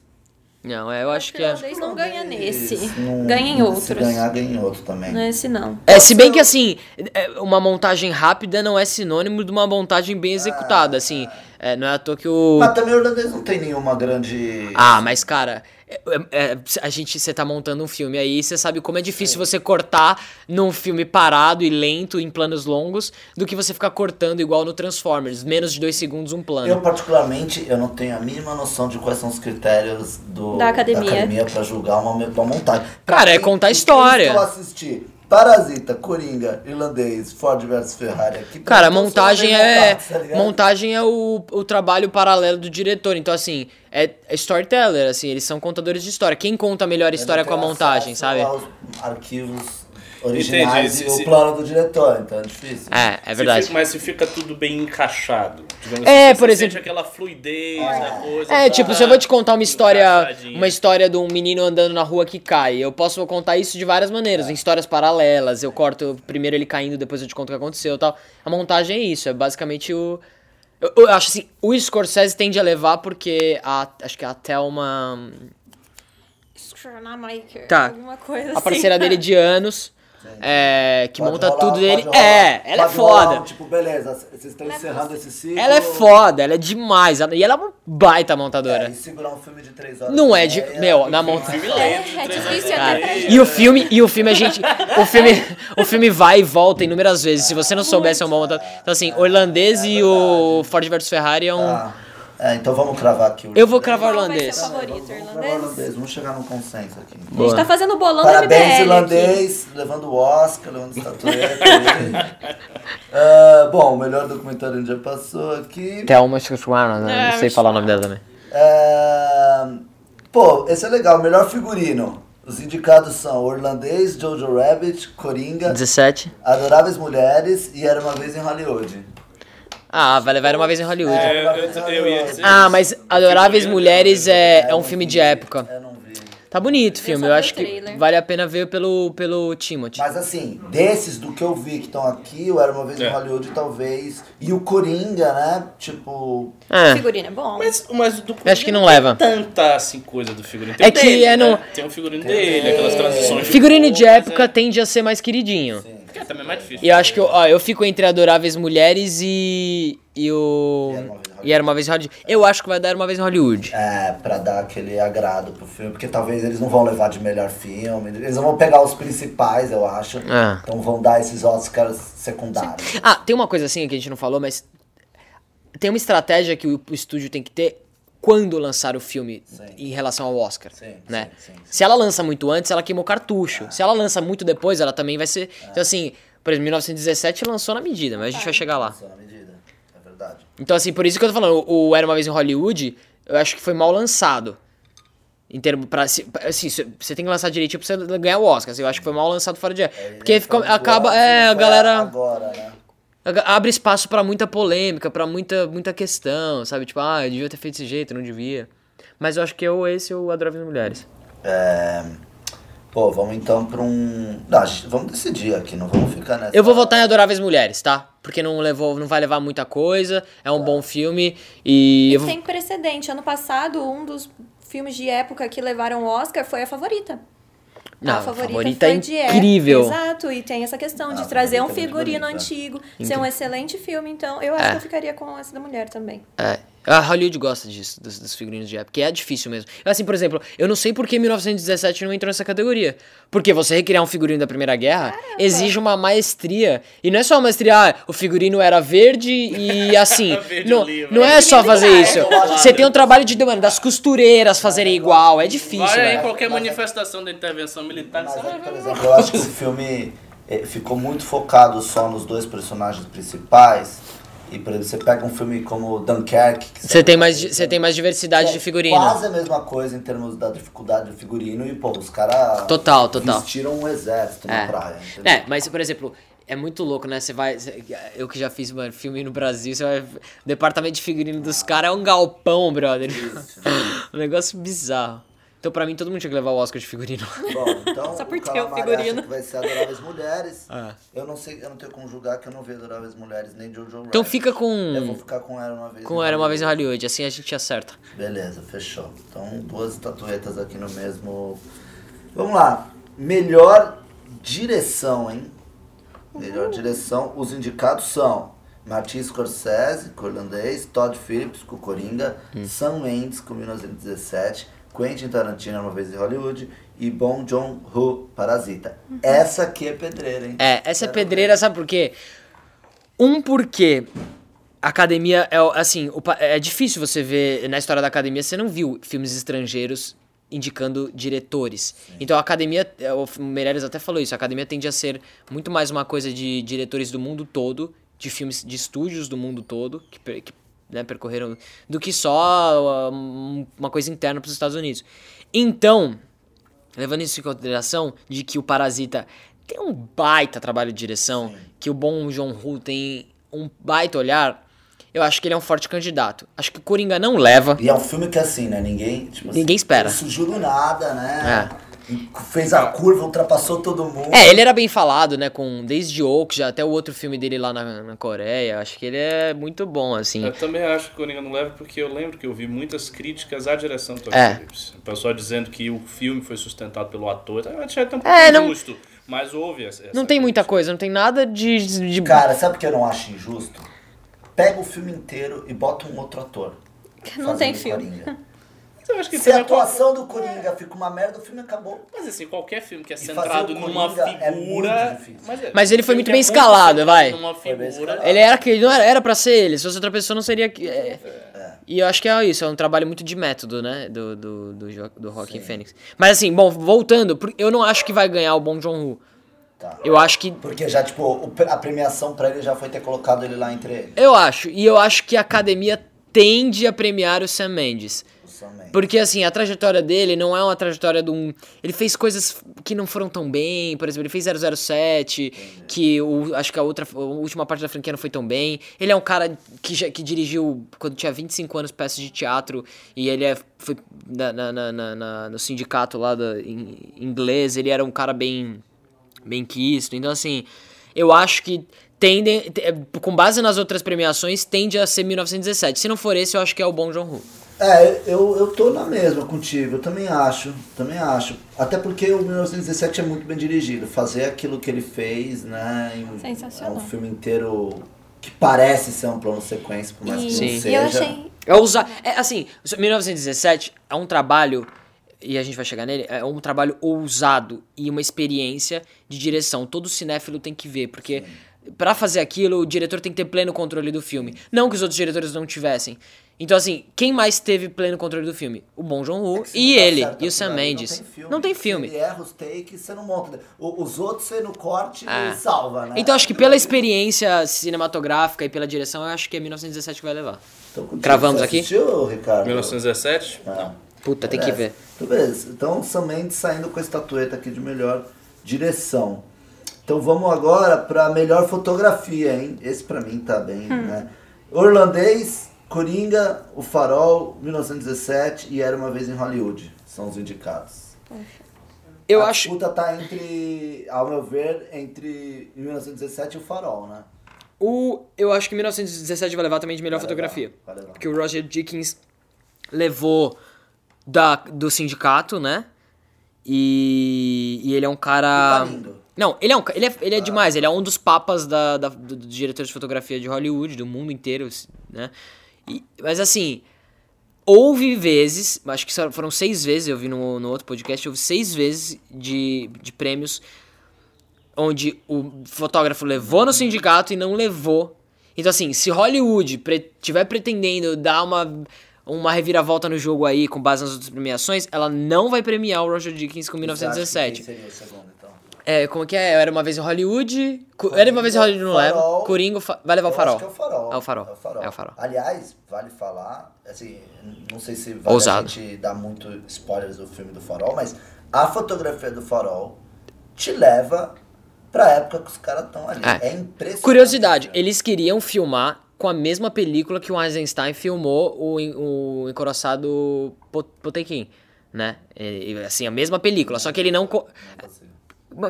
Não, é, eu acho que é. Irlandês não ganha nesse. Não- Ganha em Se outros. ganhar, ganha em outro também. Nesse não. É, se bem que assim, é, uma montagem rápida não é sinônimo de uma montagem bem executada, assim. é, não é à toa que o. Mas também o Irlandês não tem nenhuma grande. Ah, mas cara, é- é- a gente, você tá montando um filme aí, você sabe como é difícil você cortar num filme parado e lento, em planos longos, do que você ficar cortando igual no Transformers, menos de dois segundos um plano. Eu, particularmente, eu não tenho a mínima noção de quais são os critérios do, Da academia. pra julgar uma, uma montagem. Pra Cara, é contar a história. que eu assisti, Parasita, Coringa, Irlandês, Ford vs Ferrari. Aqui, Cara, montagem é. montados, tá montagem é o, o trabalho paralelo do diretor. Então, assim, é é storyteller, assim, eles são contadores de história. Quem conta a melhor história com a montagem, sabe? aos arquivos originais Entendi. e Se- o plano do diretor, então é difícil. É, é Se verdade. fica- mas se fica tudo bem encaixado. É, assim, por você exemplo- sente aquela fluidez da coisa. É, tá tipo, se eu vou te contar uma história, uma história de um menino andando na rua que cai, eu posso contar isso de várias maneiras, em histórias paralelas. Eu corto primeiro ele caindo, depois eu te conto o que aconteceu, e tal. A montagem é isso, é basicamente o eu, eu acho assim, o Scorsese tende a levar porque a acho que a Thelma. Tá. Alguma coisa a parceira assim. dele de anos, é, que Pode monta rolar, tudo dele. rolar, É, ela é pode rolar foda. um, tipo, beleza, vocês estão Ela é encerrando esse ciclo. Ela é foda, ela é demais. ela- E ela é uma baita montadora. É, e segurar um filme de três horas. Não é de. meia, Meu, na monta. É, é difícil até e pra meia. E o filme, e o filme a gente, o filme, o filme vai e volta inúmeras vezes. Se você não soubesse é um bom montador. Então assim, o irlandês e o Ford vs Ferrari é um Ah, é, então vamos cravar aqui o Eu vou cravar o Qual vai irlandês. ser o favorito, Vamos cravar o irlandês? irlandês, vamos chegar num consenso aqui. A gente tá fazendo bolão do Parabéns, MBL aqui. irlandês, levando o Oscar, levando estatueta. aí. Ah, bom, o melhor documentário já passou aqui. Thelma Schwarzenegger, né? Não sei falar o nome dela também. Ah, pô, esse é legal, melhor figurino. Os indicados são o Irlandês, Jojo Rabbit, Coringa, 17. Adoráveis Mulheres e Era Uma Vez em Hollywood. Ah, vai levar uma vez em Hollywood. É, eu, eu ia dizer Ah, mas Adoráveis Mulheres é, é um filme de época. Eu não vi. Tá bonito o filme, eu acho que vale a pena ver pelo, pelo Timothy. Mas assim, desses do que eu vi que estão aqui, o Era Uma Vez em É. Hollywood talvez. E o Coringa, né? Tipo. É. Figurino é bom. Mas, mas o do Acho que não tem leva. tanta assim coisa do figurino. É o que dele, é né? no- Tem o figurino dele, aquelas transições. Figurino de cor, época mas tende a ser mais queridinho. Sim. É, também é mais difícil. E eu acho que eu, ó, eu fico entre Adoráveis Mulheres e. E o. E Era Uma Vez em Hollywood. Eu acho que vai dar uma vez em Hollywood. É, pra dar aquele agrado pro filme, porque talvez eles não vão levar de melhor filme, eles não vão pegar os principais, eu acho. É. Então vão dar esses Oscars secundários. Ah, tem uma coisa assim que a gente não falou, mas. Tem uma estratégia que o estúdio tem que ter quando lançar o filme Sim. em relação ao Oscar. Sim, né? sim. Se ela lança muito antes, ela queimou cartucho. Se ela lança muito depois, ela também vai ser. Então, assim, por exemplo, 1917 lançou na medida, mas a gente vai chegar lá. Só na medida, é verdade. Então, assim, por isso que eu tô falando, o, Era Uma Vez em Hollywood, eu acho que foi mal lançado. Em termos, pra, se- assim, você tem que lançar direitinho pra você ganhar o Oscar. assim, eu acho que foi mal lançado fora de época. Porque ficou- acaba, é, não a galera Agora, né? Abre espaço pra muita polêmica, pra muita, muita questão, sabe? Tipo, ah, eu devia ter feito desse jeito, não devia. Mas eu acho que eu, esse, eu Adoráveis Mulheres. É, Pô, vamos então pra um. Não, a gente- vamos decidir aqui, não vamos ficar nessa. Eu vou votar em Adoráveis Mulheres, tá? Porque não levou, não vai levar muita coisa, é um bom filme e... E vou- tem precedente. Ano passado, um dos filmes de época que levaram o Oscar foi A Favorita. Não, a favorita, Favorita é de incrível. Exato, e tem essa questão de Ah, a trazer um é figurino bonita. antigo, ser um excelente filme, então eu acho É. que eu ficaria com essa da mulher também. É, A Hollywood gosta disso, dos, dos figurinos de época, que é difícil mesmo. Assim, por exemplo, eu não sei por que 1917 não entrou nessa categoria. Porque você recriar um figurino da Primeira Guerra exige uma maestria. E não é só uma maestria, ah, o figurino era verde e assim. Verde não, não é só fazer isso. Eu acho Você tem um trabalho de, mano, das costureiras fazerem igual. É difícil, aí né? qualquer Mas é- manifestação da intervenção militar. Mas você é por exemplo, eu acho que o filme eh, ficou muito focado só nos dois personagens principais. E, por exemplo, você pega um filme como Dunkirk. Você tem mais, sabe, di- você tem mais diversidade é de figurino. Quase a mesma coisa em termos da dificuldade do figurino. E, pô, os caras Total, total. vestiram um exército na É. praia. entendeu? É, mas, por exemplo, é muito louco, né? Você vai. Eu que já fiz mano, filme no Brasil, você vai. O departamento de figurino dos caras é um galpão, brother. um negócio bizarro. Então, pra mim, todo mundo tinha que levar o Oscar de figurino. Bom, então Só porque o é o figurino. acha que vai ser Adoráveis Mulheres. Ah. Eu não sei, eu não tenho como julgar que eu não vi Adoráveis Mulheres nem Jojo Rabbit. Então fica Eu vou com. ficar com Era Uma Vez Com Era uma vez em Hollywood. Assim a gente acerta. Beleza, fechou. Então, duas estatuetas aqui no mesmo. Vamos lá. Melhor direção, hein? Melhor direção. Os indicados são Martin Scorsese, com o irlandês, Todd Phillips, com o Coringa, Sam Mendes, com 1917, Quentin Tarantino, Uma Vez em Hollywood, e Bong Joon-ho, Parasita. Essa aqui é pedreira, hein? É, essa é pedreira, sabe por quê? Um, porque a academia é assim, é difícil você ver na história da academia, você não viu filmes estrangeiros indicando diretores. Então a academia, é, o Meirelles até falou isso, a academia tende a ser muito mais uma coisa de diretores do mundo todo, de filmes de estúdios do mundo todo, que, que, né, percorreram, do que só uma coisa interna para os Estados Unidos. Então, levando isso em consideração de que o Parasita tem um baita trabalho de direção, que o bom John Woo tem um baita olhar, eu acho que ele é um forte candidato. Acho que o Coringa não leva. E é um filme que assim, né? Ninguém. Tipo, Ninguém espera. Surgiu do nada, né? Fez a curva, ultrapassou todo mundo. É, ele era bem falado, né, com desde Oak, já até o outro filme dele lá na, na Coreia. Acho que ele é muito bom, assim. Eu também acho que o Coringa não leva, porque eu lembro que eu vi muitas críticas à direção do Todd É. Phillips. O pessoal dizendo que o filme foi sustentado pelo ator. Eu achei até um pouco É, não- injusto, mas houve essa. essa Não tem muita coisa, não tem nada de. de- Cara, sabe o que eu não acho injusto? Pega o filme inteiro e bota um outro ator. Não tem filme. Coringa. Mas eu acho que Se a qual- atuação do Coringa fica uma merda, o filme acabou. Mas assim, qualquer filme que é centrado numa é figura. muito difícil. é- Mas ele foi muito que bem é escalado, vai. Bem escalado. Ele era aquele, não era, era pra ser ele, se fosse outra pessoa não seria. que- é. E eu acho que é isso, é um trabalho muito de método, né? Do, do, do, do Sim. Phoenix. Mas assim, bom, voltando, eu não acho que vai ganhar o Bong Joon-ho. Tá. Eu acho que. Porque já, tipo, a premiação pra ele já foi ter colocado ele lá entre eles. Eu acho. E eu acho que a academia tende a premiar o Sam Mendes. Mendes. Porque, assim, a trajetória dele não é uma trajetória de um. Ele fez coisas que não foram tão bem. Por exemplo, ele fez 007, que o, acho que a outra. A última parte da franquia não foi tão bem. Ele é um cara que, já, que dirigiu quando tinha 25 anos peças de teatro. E ele é, foi na, na- na- na- no sindicato lá da, em inglês. Ele era um cara bem. bem quisto. Então, assim, eu acho que. Tende, te- com base nas outras premiações, tende a ser 1917. Se não for esse, eu acho que é o Bom John Woo. É, eu, eu tô na mesma contigo, eu também acho, também acho. Até porque o 1917 é muito bem dirigido. Fazer aquilo que ele fez, né? em- Sensacional. É um filme inteiro que parece ser um plano sequência, por mais que Sim. não E seja. eu achei. É usar. É assim, 1917 é um trabalho, e a gente vai chegar nele, é um trabalho ousado e uma experiência de direção. Todo cinéfilo tem que ver, porque pra fazer aquilo, o diretor tem que ter pleno controle do filme. Não que os outros diretores não tivessem. Então, assim, quem mais teve pleno controle do filme? O Bom John Woo É e não dá ele, certo e o Sam Mendes. Não tem filme. filme. Se ele erra os takes, você não monta. O- Os outros você no corte É. e salva, né? Então, acho que pela experiência cinematográfica e pela direção, eu acho que é 1917 que vai levar. Então, Cravamos você aqui? Assistiu, Ricardo? 1917? Ah. Puta, tem que ver. Então, beleza. Então, Sam Mendes saindo com a estatueta aqui de melhor direção. Então, vamos agora para melhor fotografia, hein? Esse pra mim tá bem, né? Orlandês, Coringa, O Farol, 1917 e Era Uma Vez em Hollywood. São os indicados. Eu a acho. disputa tá entre, ao meu ver, entre 1917 e O Farol, né? O, eu acho que 1917 vai levar também de melhor Vai fotografia. levar, vai levar. Porque o Roger Dickens levou da, do sindicato, né? E, e ele é um cara. Tá lindo. Não, ele é, um, ele é, ele é demais. Ele é um dos papas da, da, do, dos diretores de fotografia de Hollywood, do mundo inteiro, né? E- mas assim, houve vezes, acho que foram seis vezes, eu vi no, no outro podcast, houve seis vezes de, de prêmios onde o fotógrafo levou no sindicato e não levou. Então, assim, se Hollywood pre tiver pretendendo dar uma, uma reviravolta no jogo aí com base nas outras premiações, ela não vai premiar o Roger Dickens com que 1917. É, como que é? Era uma vez em Hollywood. Cu- Era uma vez em Hollywood não leva. Coringo fa- vai levar o Eu farol. acho que é o farol. É o farol. É o farol. É o farol. Aliás, vale falar, assim, não sei se vale Ousado. a gente dar muito spoilers do filme do farol, mas a fotografia do farol te leva pra época que os caras estão ali. É. É, impressionante. Curiosidade, cara. eles queriam filmar com a mesma película que o Eisenstein filmou o, o Encoraçado Po- Potemkin, né? E, e, assim, a mesma película, só que ele não...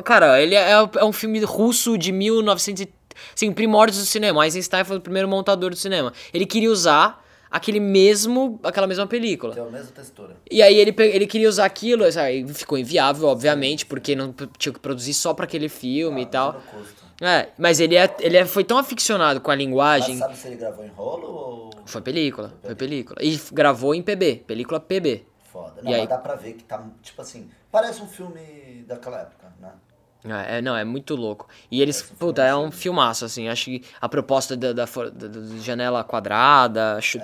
Cara, ele é, é um filme russo de 1900 e- Assim, primórdios do cinema. Eisenstein foi o primeiro montador do cinema. Ele queria usar aquele mesmo, aquela mesma película. Tem a mesma textura. E aí ele, ele queria usar aquilo, sabe? ficou inviável, obviamente, porque não tinha que produzir só pra aquele filme e tal. É, mas ele, é, ele é, foi tão aficionado com a Mas linguagem. sabe se ele gravou em rolo ou... Foi película, foi película. E f- gravou em PB, película PB. Foda. E Não, aí? mas dá pra ver que tá, tipo assim, parece um filme daquela época? É, é, não, é muito louco. E eles, puta, é um filmaço, assim. Acho que a proposta da, da, da- da janela quadrada, acho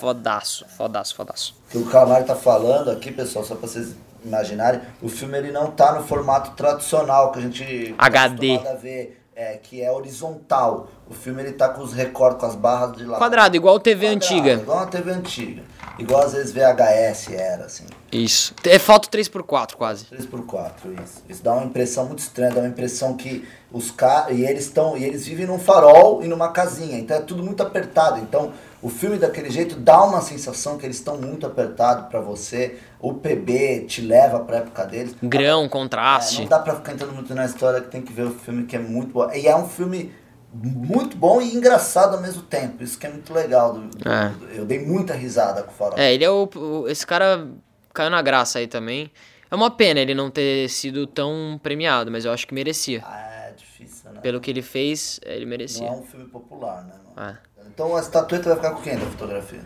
fodaço, fodaço, fodaço. que o Calamari tá falando aqui, pessoal, só pra vocês imaginarem, o filme ele não tá no formato tradicional que a gente tá HD. acostumado a ver, é, que é horizontal. O filme ele tá com os recortes, com as barras de lá. Quadrado, igual TV Quadrado, antiga. Igual uma TV antiga. Igual às vezes VHS era, assim. Isso. É foto 3x4, quase. 3x4, isso. Isso dá uma impressão muito estranha, dá uma impressão que os caras. E eles estão. E eles vivem num farol e numa casinha. Então é tudo muito apertado. Então o filme daquele jeito dá uma sensação que eles estão muito apertados pra você. O PB te leva pra época deles. Grão, É, contraste. não dá pra ficar entrando muito na história que tem que ver o filme que é muito bom. E é um filme muito bom e engraçado ao mesmo tempo. Isso que é muito legal. É. eu dei muita risada com o farol. É, ele é o, o- Esse cara caiu na graça aí também. É uma pena ele não ter sido tão premiado, mas eu acho que merecia. Ah, é difícil, né? Pelo que ele fez, ele Não é merecia. um filme popular, né? Não. É. Então a estatueta vai ficar com quem da fotografia?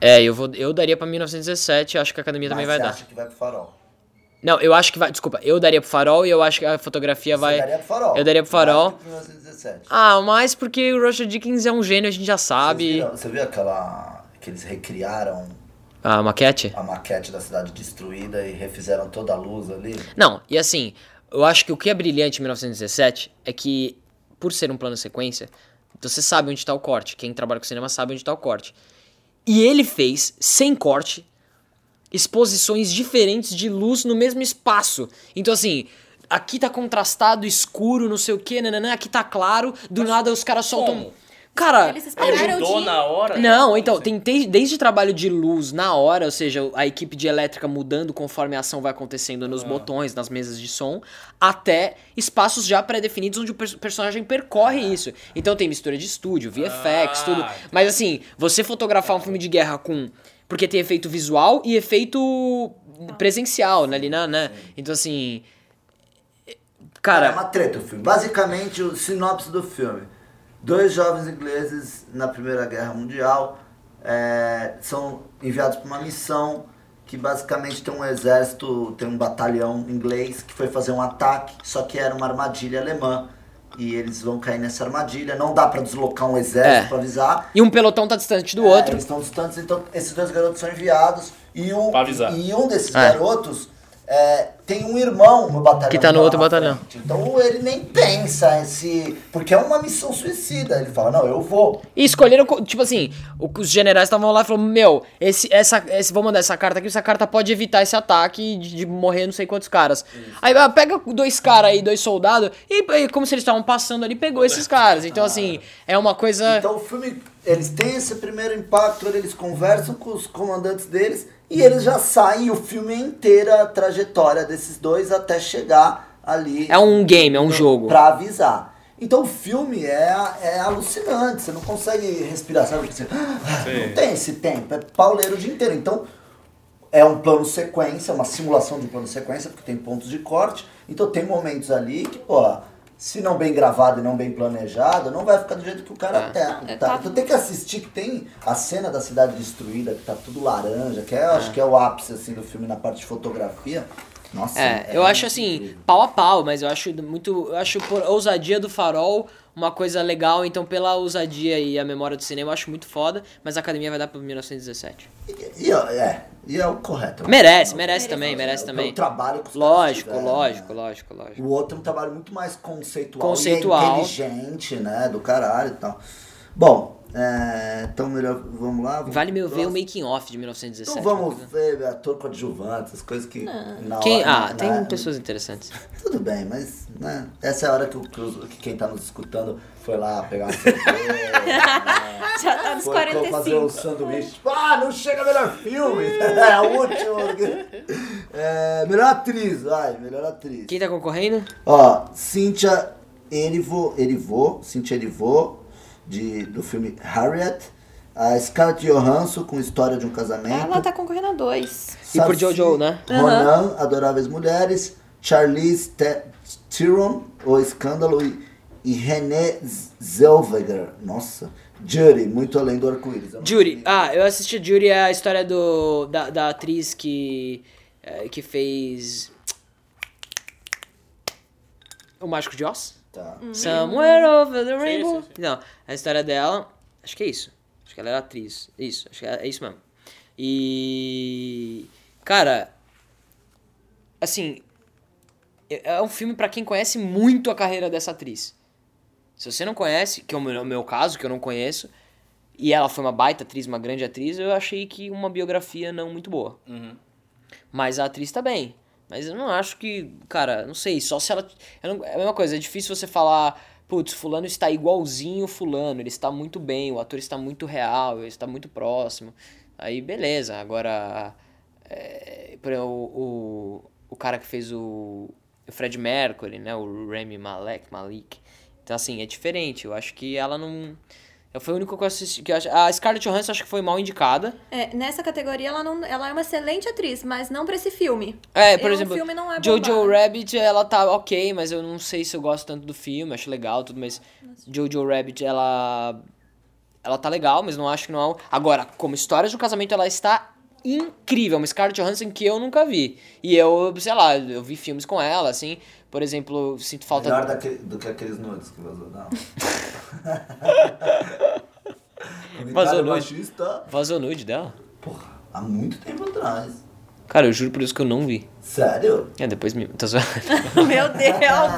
É, eu, vou, eu daria pra 1917, acho que a academia também Mas vai você dar. acha que vai pro farol? Não, eu acho que vai. Desculpa, eu daria pro farol e eu acho que a fotografia vai. Você daria pro farol? Eu daria pro farol. Mais do que pro 1917. Ah, mas porque o Roger Dickens é um gênio, a gente já sabe. viram- Você viu aquela... que eles recriaram A maquete? a maquete da cidade destruída e refizeram toda a luz ali? Não, e assim, eu acho que o que é brilhante em 1917 é que, por ser um plano sequência, você sabe onde tá o corte. Quem trabalha com cinema sabe onde tá o corte. E ele fez, sem corte, exposições diferentes de luz no mesmo espaço. Então, assim, aqui tá contrastado, escuro, não sei o que, nananã, aqui tá claro, do nada os caras soltam. como? Cara, Eles mudou dia. na hora? não, então, tem desde, trabalho de luz na hora, ou seja, a equipe de elétrica mudando conforme a ação vai acontecendo nos botões, nas mesas de som, até espaços já pré-definidos onde o pers- personagem percorre isso. Então tem mistura de estúdio, VFX, Ah, tudo. Mas assim, você fotografar um filme de guerra com. Porque tem efeito visual e efeito presencial, né, ali na, né? Então assim. Cara, é Cara, uma treta o filme. Basicamente, o sinopse do filme. Dois jovens ingleses na Primeira Guerra Mundial é, são enviados para uma missão que basicamente tem um exército, tem um batalhão inglês que foi fazer um ataque, só que era uma armadilha alemã. E eles vão cair nessa armadilha. Não dá para deslocar um exército É. para avisar. e um pelotão tá distante do É, outro. Eles estão distantes, então esses dois garotos são enviados. E um, Pra avisar. e um desses É. garotos é, tem um irmão no batalhão. Que tá no outro batalhão. frente. Então ele nem pensa se. Porque é uma missão suicida. Ele fala, não, eu vou. E escolheram, co- tipo assim, os generais estavam lá e falaram, meu, esse, essa, esse, vou mandar essa carta aqui, essa carta pode evitar esse ataque de, de morrer não sei quantos caras. Aí ah, pega dois caras aí, dois soldados, e, e como se eles estavam passando ali, pegou esses caras. Então, assim, é uma coisa... Então o filme, eles têm esse primeiro impacto, eles conversam com os comandantes deles e eles já saem o filme inteira, a trajetória desses dois até chegar ali. É um game, é um jogo. Pra avisar. Então o filme é, é alucinante, você não consegue respirar, sabe? Você, não tem esse tempo, é pauleiro o dia inteiro. Então é um plano sequência, uma simulação de um plano sequência, porque tem pontos de corte. Então tem momentos ali que, pô, se não bem gravado e não bem planejado, não vai ficar do jeito que o cara É. tá. É, tá. tá. Tu tem que assistir que tem a cena da cidade destruída, que tá tudo laranja, que é, eu acho que é o ápice assim, do filme na parte de fotografia. Nossa, É, eu acho assim, pau a pau, mas eu acho muito. Eu acho por ousadia do farol uma coisa legal, então pela ousadia e a memória do cinema eu acho muito foda, mas a academia vai dar pra 1917. E, e, é, e é o correto. Merece, Não, merece Merece. também, merece é o- também. O trabalho que os Lógico, tiveram, lógico, né? lógico, lógico. O outro é um trabalho muito mais conceitual, Conceitual. e inteligente, né? Do caralho e tal. Bom, é, então melhor, vamos lá. vamos Vale meu ver o making off de 1917. Não vamos né? ver ator coadjuvante, essas coisas que. na Quem, hora, ah, né, tem né, pessoas interessantes. Tudo bem, mas né, essa é a hora que, que, que quem tá nos escutando foi lá pegar uma cerveja. né, Já tá nos foi fazer um 45. sanduíche. Ah, não chega melhor filme. é o último. É, melhor atriz, vai, melhor atriz. Quem tá concorrendo? Ó, Cynthia Erivo, Erivo, Cynthia Erivo, de, do filme Harriet. A Scarlett Johansson com História de um Casamento. Ela tá concorrendo a dois. E por Jojo, né? Ronan, Adoráveis Mulheres. Charlize Theron, O Escândalo. E, e René Zellweger. Nossa. Judy, Muito Além do Arco-Íris. Judy. vi. Ah, eu assisti Judy, é a história do, da, da atriz que, eh, que fez O Mágico de Oz. Tá. Somewhere over the Sim, rainbow. sim, sim. Não, a história dela, acho que é isso. Acho que ela era atriz. Isso, acho que é, é isso mesmo. E. Cara. Assim. É é um filme pra quem conhece muito a carreira dessa atriz. Se você não conhece, que é o meu, o meu caso, que eu não conheço, e ela foi uma baita atriz, uma grande atriz, eu achei que uma biografia não muito boa. Uhum. Mas a atriz tá bem. Mas eu não acho que, cara, não sei, só se ela. não- é a mesma coisa, é difícil você falar, putz, fulano está igualzinho fulano, ele está muito bem, o ator está muito real, ele está muito próximo. Aí beleza, agora. É, por exemplo, o, o, o cara que fez o, o Fred Mercury, né? O Remy Malek, Malik. Então, assim, é diferente. Eu acho que ela não. Eu foi o único que eu assisti. Que eu acho, a Scarlett Johansson acho que foi mal indicada. É, nessa categoria ela, não, ela é uma excelente atriz, mas não pra esse filme. É, por E o exemplo, filme não é Jojo bombado. Rabbit, ela tá ok, mas eu não sei se eu gosto tanto do filme, acho legal tudo, mas Jojo Rabbit, ela ela tá legal, mas não acho que não é um... Agora, como história de um casamento, ela está incrível, uma Scarlett Johansson que eu nunca vi. E eu, sei lá, eu vi filmes com ela, assim, por exemplo, eu sinto falta... Melhor daquele- do que aqueles nudes que vazou. Não. Vazou nude. machista. Vazou nude dela? Porra, há muito tempo atrás. Cara, eu juro por isso que eu não vi. Sério? É, depois me... Zoando. Meu Deus! Já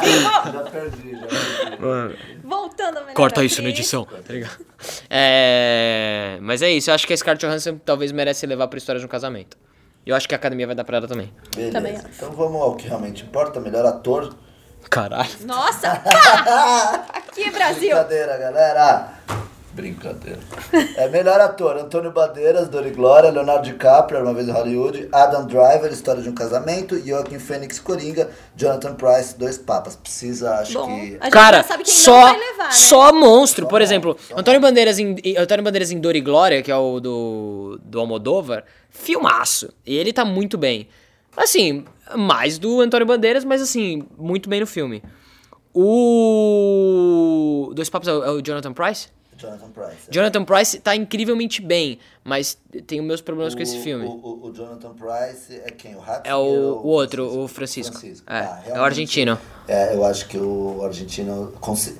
perdi, já perdi. Voltando a melhor Corta isso na edição, tá ligado? É... Mas é isso, eu acho que a Scarlett Johansson talvez merece levar pra história de um casamento. Eu acho que a academia vai dar pra ela também. Beleza. Também acho. Então vamos ao que realmente importa. Melhor ator. Caralho. Nossa! Aqui, Brasil! Brincadeira, galera. Brincadeira. É melhor ator. Antônio Bandeiras, Dori Glória, Leonardo DiCaprio, Uma Vez em Hollywood, Adam Driver, História de um Casamento, Joaquim Fênix, Coringa, Jonathan Price, Dois Papas. Precisa, acho Bom, que... a gente Cara, já sabe quem só, não vai levar, né? só monstro. Só Por exemplo, só Antônio Bandeiras, em, Antônio Bandeiras em Dor e Glória, que é o do, do Almodóvar, filmaço. E ele tá muito bem. Assim, mais do Antônio Bandeiras, mas assim, muito bem no filme. O... Dois Papos é o, é o Jonathan Price? Jonathan Price. é. Jonathan Price tá incrivelmente bem, mas tenho meus problemas com esse O- filme. O, o- o Jonathan Price é quem? O Ratzinger É o, ou o outro, o Francisco. É, Ah, é o argentino. É, eu acho que o argentino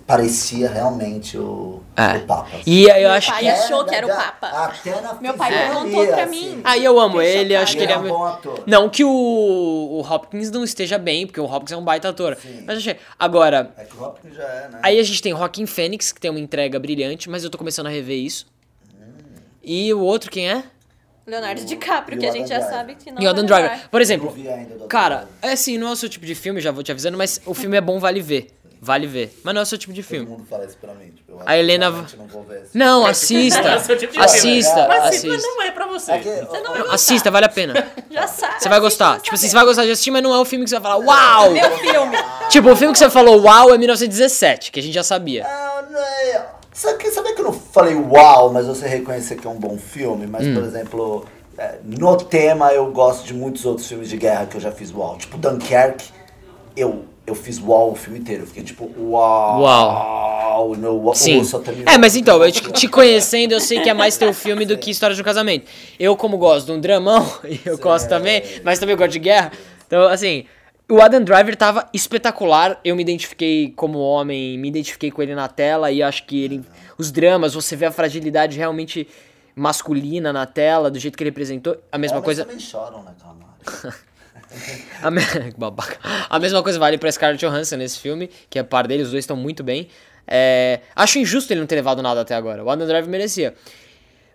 parecia realmente o, É. o Papa. E eu Meu acho pai que... achou que era o Papa. Até na Meu pai contou pra assim. mim. Aí eu amo Fiquei ele, acho que ele é... Ele é um bom ator. Não que o, o Hopkins não esteja bem, porque o Hopkins é um baita ator. Sim. Mas achei. Agora, É que o Hopkins já é, né? aí a gente tem Joaquim Fênix, que tem uma entrega brilhante, mas eu tô começando a rever isso. E o outro, quem é? Leonardo o- DiCaprio, que o a gente Adam já Driver. sabe que não E o Adam vai Driver. levar. Por exemplo, cara, Driver. é assim, não é o seu tipo de filme, já vou te avisando, mas o filme é bom, vale ver. Vale ver. Mas não é o seu tipo de Todo filme. mundo fala isso pra mim. Tipo, eu A acho que Helena- realmente não vou ver esse Não, Não assista. é o seu tipo de assista, filme. Mas assista. mas não é pra você. É que, Você não vai gostar. assista, vale a pena. Já sabe. Você vai gostar. Tipo assim, você vai gostar de assistir, mas não é o filme que você vai falar, uau! Meu filme. Tipo, o filme que você falou, uau, é 1917, que a gente já sabia. Ah, não é... Sabe, que- sabe que eu não falei uau, mas você reconhecer que é um bom filme? Mas, Hum. por exemplo, é, no tema eu gosto de muitos outros filmes de guerra que eu já fiz uau. Tipo Dunkirk, eu, eu fiz uau o filme inteiro. Eu fiquei tipo, uau. Uau. Sim. É, mas então, eu te, te conhecendo, eu sei que é mais teu filme do que História de um Casamento. Eu, como gosto de um dramão, e eu gosto também, mas também gosto de guerra. Então, assim, o Adam Driver tava espetacular. Eu me identifiquei como homem, me identifiquei com ele na tela e acho que ele. Os dramas, você vê a fragilidade realmente masculina na tela, do jeito que ele representou. A mesma Homens coisa. também choram, né? A, me... Babaca. a mesma coisa vale pra Scarlett Johansson nesse filme, que é par dele, os dois estão muito bem. É, Acho injusto ele não ter levado nada até agora. O Adam Driver merecia.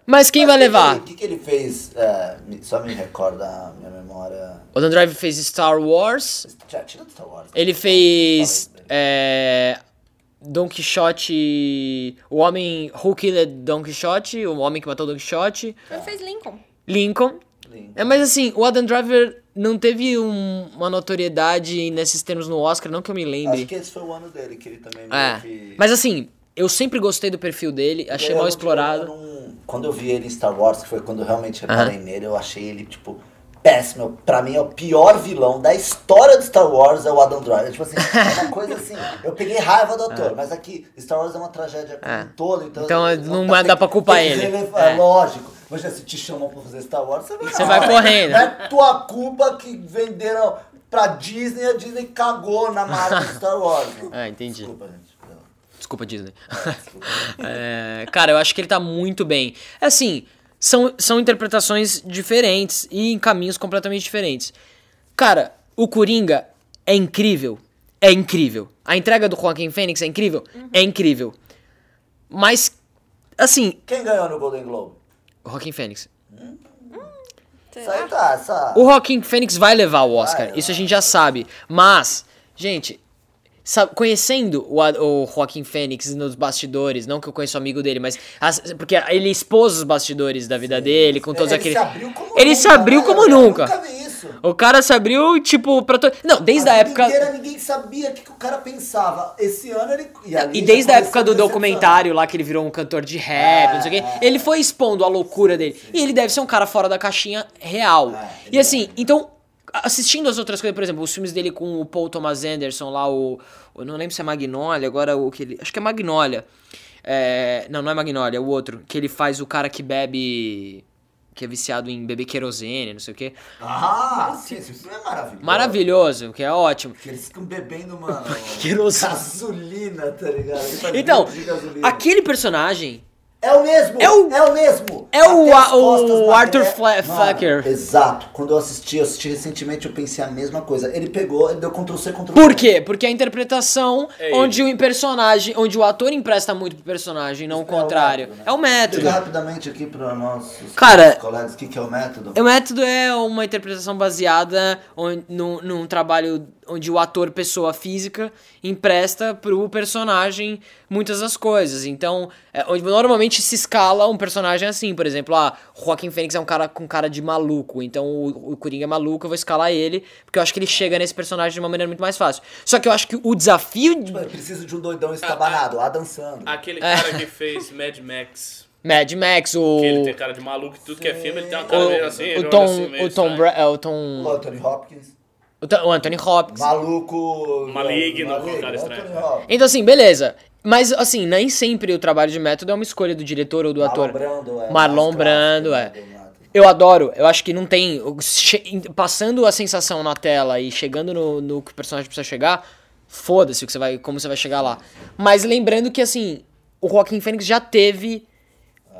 Mas quem vai levar? O que, que ele fez? é, só me recorda a minha memória. O Adam Driver fez Star Wars. Já tira do Star Wars. Ele fez. É, Don Quixote. O homem. Who Killed Don Quixote? O homem que matou Don Quixote. Ele fez Lincoln. Lincoln. Lincoln. É, mas assim, o Adam Driver não teve um- uma notoriedade nesses termos no Oscar, não que eu me lembre. Acho que esse foi o ano dele, que ele também É. que... Mas assim, eu sempre gostei do perfil dele, achei Eu mal não- explorado. Não- quando eu vi ele em Star Wars, que foi quando eu realmente reparei nele, eu achei ele, tipo, péssimo. Pra mim é o pior vilão da história de Star Wars, é o Adam Driver. Tipo assim, é uma coisa assim, eu peguei raiva do ator, mas aqui, Star Wars é uma tragédia É. um todo, então... Então, assim, não tem- dá pra culpar ele. É. Lógico. Imagina, se te chamam pra fazer Star Wars, você vai Você vai correndo. Não é tua culpa que venderam pra Disney, a Disney cagou na marca de Star Wars. Ah, entendi. Desculpa, gente. Desculpa, Disney. É, cara, eu acho que ele tá muito bem. Assim, são, são interpretações diferentes e em caminhos completamente diferentes. Cara, o Coringa é incrível. É incrível. A entrega do Joaquin Phoenix é incrível? É incrível. Mas, assim, Quem ganhou no Golden Globe? o Joaquin Phoenix. Isso aí tá, essa... O Joaquin Phoenix vai levar o Oscar, Vai, isso a gente já sabe. Mas, gente, sabe, conhecendo o, o Joaquin Phoenix nos bastidores, não que eu conheço amigo dele, mas as- porque ele expôs os bastidores da vida dele, com todos ele aqueles. se abriu como Ele nunca, se abriu como Eu nunca. nunca vi isso. O cara se abriu, tipo, pra todo. Não, desde a vida época. inteira ninguém sabia o que, que o cara pensava. Esse ano ele... E já desde a época do documentário lá que ele virou um cantor de rap, É, não sei o quê, é. ele foi expondo a loucura dele. E ele deve ser um cara fora da caixinha real. É, e assim, então, assistindo as outras coisas, por exemplo, os filmes dele com o Paul Thomas Anderson lá, o. Eu não lembro se é Magnolia, agora o que ele. Acho que é Magnolia. É, não, não é Magnolia, é o outro. Que ele faz o cara que bebe. Que é viciado em beber querosene, não sei o quê. Ah, sim, esse filme é maravilhoso. Maravilhoso, que é ótimo. Que eles ficam bebendo, mano... Querosene. Gasolina, tá ligado? Então, aquele personagem É o mesmo! É o- É o mesmo! é o- as o Arthur Fla- Flecker. Exato. Quando eu assisti, eu assisti recentemente, eu pensei a mesma coisa. Ele pegou, ele deu Ctrl C, Ctrl V. Por quê? Porque a interpretação É onde o personagem, onde o ator empresta muito pro personagem, não o É o contrário. método, né? É o método. Diga rapidamente aqui para nossos Cara- colegas o que, que é o método. O método é uma interpretação baseada on- num, num trabalho onde o ator, pessoa física, empresta pro personagem muitas das coisas. Então, é, onde normalmente se escala um personagem assim, por exemplo, ah, Joaquim Fênix é um cara com cara de maluco, então o, o Coringa é maluco, eu vou escalar ele, porque eu acho que ele chega nesse personagem de uma maneira muito mais fácil. Só que eu acho que o desafio de Eu preciso de um doidão estabanado, lá dançando. Aquele É. cara que fez Mad Max, Mad Max, o... que ele tem cara de maluco, tudo que é filme, ele tem uma cara meio assim, o, ele o Tom, assim, meio o Tom. Bra é, o O Tom, Anthony Hopkins. O, o Anthony Hopkins. Maluco. Maligno, com cara estranho. Então, assim, beleza. Mas, assim, nem sempre o trabalho de método é uma escolha do diretor ou do Marlon ator. Brando é Marlon Brando, é. né, método. Eu adoro, eu acho que não tem. Passando a sensação na tela e chegando no, no que o personagem precisa chegar, foda-se o que você vai, como você vai chegar lá. Mas lembrando que, assim, o Joaquim Fênix já teve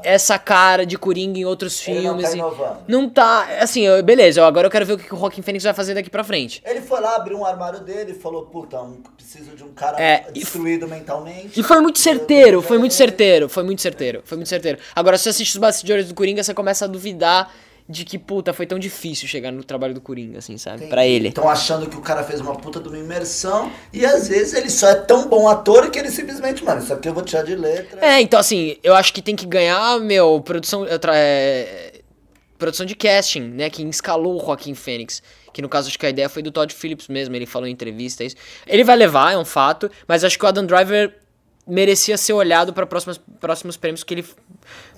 essa cara de Coringa em outros Ele não filmes. tá e- inovando. não tá. Assim, eu- beleza, eu- agora eu quero ver o que o Joaquim Fênix vai fazer daqui pra frente. Ele foi lá, abriu um armário dele e falou, puta, um, preciso de um cara É, e- destruído mentalmente. E foi muito certeiro, foi muito certeiro, foi muito certeiro, foi muito certeiro. Agora, se você assiste os bastidores do Coringa, você começa a duvidar de que, puta, foi tão difícil chegar no trabalho do Coringa, assim, sabe? Pra ele. Estão achando que o cara fez uma puta de uma imersão e às vezes ele só é tão bom ator que ele simplesmente, mano, isso aqui eu vou tirar de letra. É, então, assim, eu acho que tem que ganhar, meu, produção. é, produção de casting, né? Que escalou o Joaquim Fênix. Que no caso, acho que a ideia foi do Todd Phillips mesmo, ele falou em entrevista isso. Ele vai levar, é um fato, mas acho que o Adam Driver merecia ser olhado para próximos, próximos prêmios que ele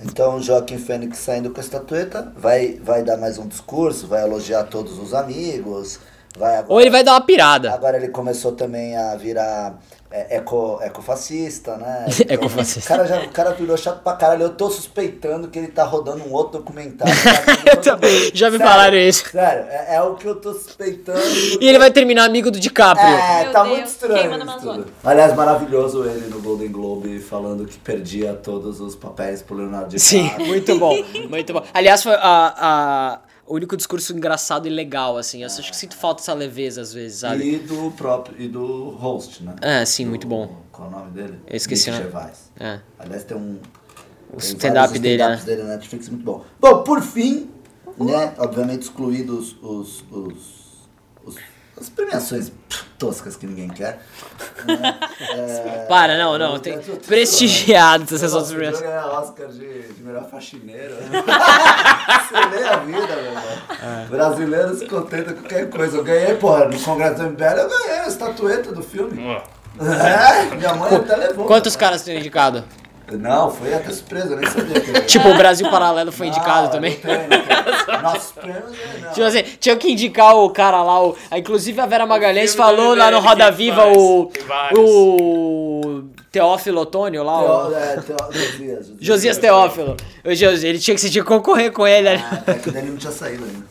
Então Joaquim Fênix saindo com a estatueta, vai, vai dar mais um discurso, vai elogiar todos os amigos, vai agora. Ou ele vai dar uma pirada. Agora ele começou também a virar é, eco, ecofascista, né? Ecofascista. O cara, já, o cara virou chato pra caralho. Eu tô suspeitando que ele tá rodando um outro documentário. Eu também, já me falaram isso. Sério, é, é o que eu tô suspeitando. E ele vai terminar amigo do DiCaprio. É, Meu tá Deus, muito estranho. Aliás, maravilhoso ele no Golden Globe falando que perdia todos os papéis pro Leonardo Sim, DiCaprio. muito bom, muito bom. Aliás, foi a, a- o único discurso engraçado e legal, assim. Eu acho que sinto falta dessa leveza às vezes, sabe? E do próprio e do host, né? É, sim, Do- muito bom. Qual é o nome dele? Eu esqueci Nick nome. Gervais. É. Aliás, tem um. O stand-up dele, né? dele na Netflix, muito bom. Bom, por fim, né? Obviamente excluídos os. os, os as premiações toscas que ninguém quer. Né? É, Para, não, não. Tem prestigiados essas outras premiações. ganhar Oscar de, de melhor faxineiro. Você lê a vida, meu irmão. É. Brasileiro se contenta com qualquer coisa. Eu ganhei, porra, no Congresso do MBL, eu ganhei a estatueta do filme. É, minha mãe até levou. Quantos caras tem indicado? Não, foi até surpresa, eu nem sabia que. Tipo, o Brasil Paralelo foi indicado Não, também. Não tem, não tem. Nossos prêmios, é, não. Tipo assim, tinha que indicar o cara lá, o, a- inclusive a Vera Magalhães falou lá no Roda Viva faz, o, o Teófilo Otônio lá, o Teo, é, Teo, Josias. Josias Teófilo. O ele tinha que se tinha que concorrer com ele ali. Ah, é que o dele não tinha saído ainda.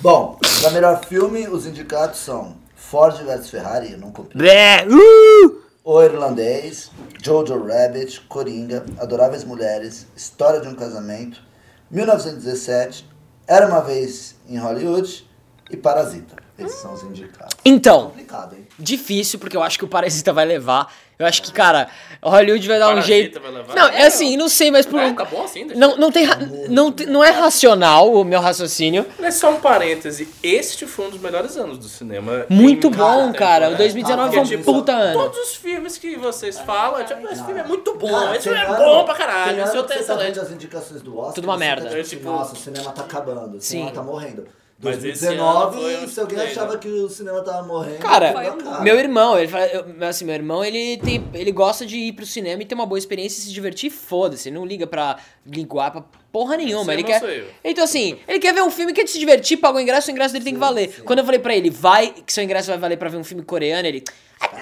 Bom, pra melhor filme, os indicados são Ford vs Ferrari, não copiei. Blé, uh! O Irlandês, Jojo Rabbit, Coringa, Adoráveis Mulheres, História de um Casamento, 1917, Era uma Vez em Hollywood e Parasita. Esses são os indicados. Então, Complicado, hein? difícil, porque eu acho que o Parasita vai levar. Eu acho que, cara, Hollywood vai dar um jeito. vai levar? Não, é assim, não sei, mas por É, tá bom assim, Não, não tem. ra- Não, não é racional o meu raciocínio. Mas só um parêntese, este foi um dos melhores anos do cinema. Muito bom, cara. O tempo, né? 2019 foi um tipo, puta ano. Todos os filmes que vocês falam, tipo, esse filme é muito bom, Cara, esse filme é ano- bom pra tem caralho, esse ano outro é você tá excelente. as indicações do Oscar, Tudo uma você merda. Tá, É, tipo- nossa, o cinema tá acabando, o cinema Sim. tá morrendo. Mas esse 2019, ano foi um se alguém achava que o cinema tava morrendo... Cara, Foi um cara. Meu irmão, ele fala, eu- assim, meu irmão, ele tem, ele gosta de ir pro cinema e ter uma boa experiência e se divertir, foda-se, ele não liga pra linguar pra porra nenhuma, ele quer. Então assim, ele quer ver um filme, quer se divertir, paga o ingresso, o ingresso dele tem que valer. sim. Quando eu falei pra ele, vai, que seu ingresso vai valer pra ver um filme coreano, ele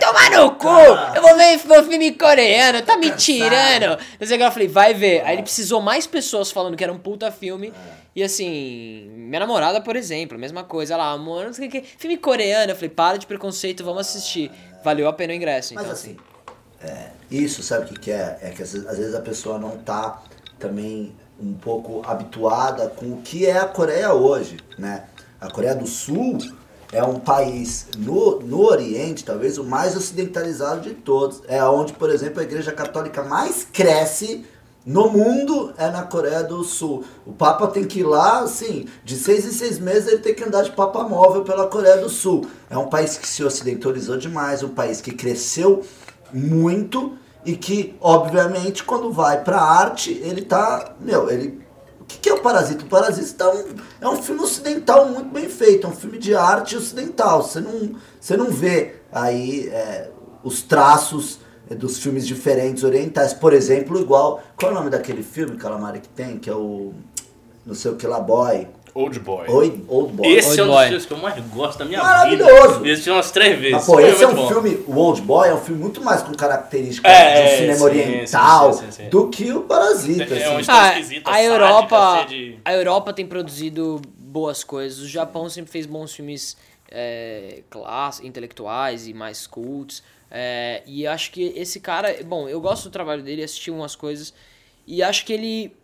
tomar no cu! Eu vou ver um filme coreano, tá me tirando! Não sei o que, eu falei, vai ver. Aí ele precisou mais pessoas falando que era um puta filme. E assim, minha namorada, por exemplo, mesma coisa. Ela, amor, não sei o que, filme coreano. Eu falei, para de preconceito, vamos assistir. Valeu a pena o ingresso. Mas Então, assim, é, isso sabe o que, que é? É que às vezes, às vezes a pessoa não tá também um pouco habituada com o que é a Coreia hoje, né? A Coreia do Sul é um país no, no Oriente, talvez o mais ocidentalizado de todos. É onde, por exemplo, a igreja católica mais cresce no mundo é na Coreia do Sul. O Papa tem que ir lá, assim, de seis em seis meses ele tem que andar de Papa móvel pela Coreia do Sul. É um país que se ocidentalizou demais, um país que cresceu muito e que, obviamente, quando vai pra arte, ele tá. Meu, ele. O que, é o Parasita? O Parasita é um, é um filme ocidental muito bem feito, é um filme de arte ocidental. Você não, você não vê aí é, os traços é, dos filmes diferentes orientais. Por exemplo, igual. Qual é o nome daquele filme, Calamari, que tem? Que é o. Não sei o que lá, Boy. Old Boy. Oi, Old Boy. Esse Old é um Boy. dos filmes que eu mais gosto da minha Maravilhoso. vida. Esse filme umas três vezes. Mas, pô, esse é um bom. filme, o Old Boy é um filme muito mais com características É, de um é, cinema sim, oriental sim, sim, sim, sim. do que o Parasita. É um assim. estilo Ah, esquisito, a sádica, Europa, cheio de- a Europa tem produzido boas coisas. O Japão sempre fez bons filmes é, class, intelectuais e mais cultos. É, e acho que esse cara, bom, eu gosto do trabalho dele, assisti umas coisas e acho que ele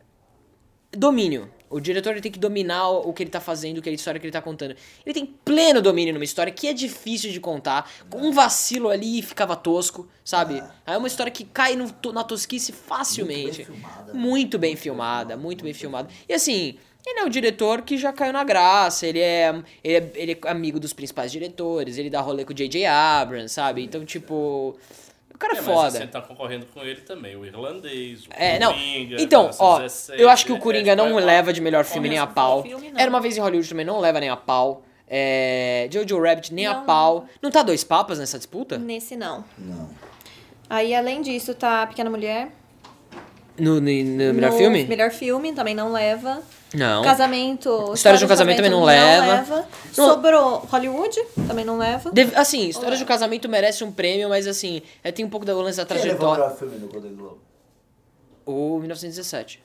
domínio. O diretor tem que dominar o o que ele tá fazendo, o que a história que ele tá contando. Ele tem pleno domínio numa história que é difícil de contar. Com um vacilo ali ficava tosco, sabe? É uma história que cai no na tosquice facilmente. Muito bem filmada. Muito bem filmada, muito bem filmada. E assim, ele é um diretor que já caiu na graça, ele é, ele é, ele é amigo dos principais diretores, ele dá rolê com o J.J. Abrams, sabe? Então, tipo, o cara é, É, mas foda. você tá concorrendo com ele também, o irlandês, o É, não. Coringa, Então, ó, 1917, eu acho que o é, Coringa é, não é leva de melhor filme nem a Conheço pau. filme, não. Era uma vez em Hollywood também não leva nem a pau. É, Jojo Rabbit nem a Não. pau. Não tá dois papas nessa disputa? Nesse não. Não. Aí, além disso, tá a Pequena Mulher, No, no- no melhor No filme? Melhor filme também não leva. Não. Casamento. História de um Casamento também não leva. Não. Sobrou Hollywood, também não leva. Deve- assim, História de um Casamento merece um prêmio, mas assim, é, tem um pouco da lance da Quem levou o trajetória. melhor filme no Golden Globe? O 1917.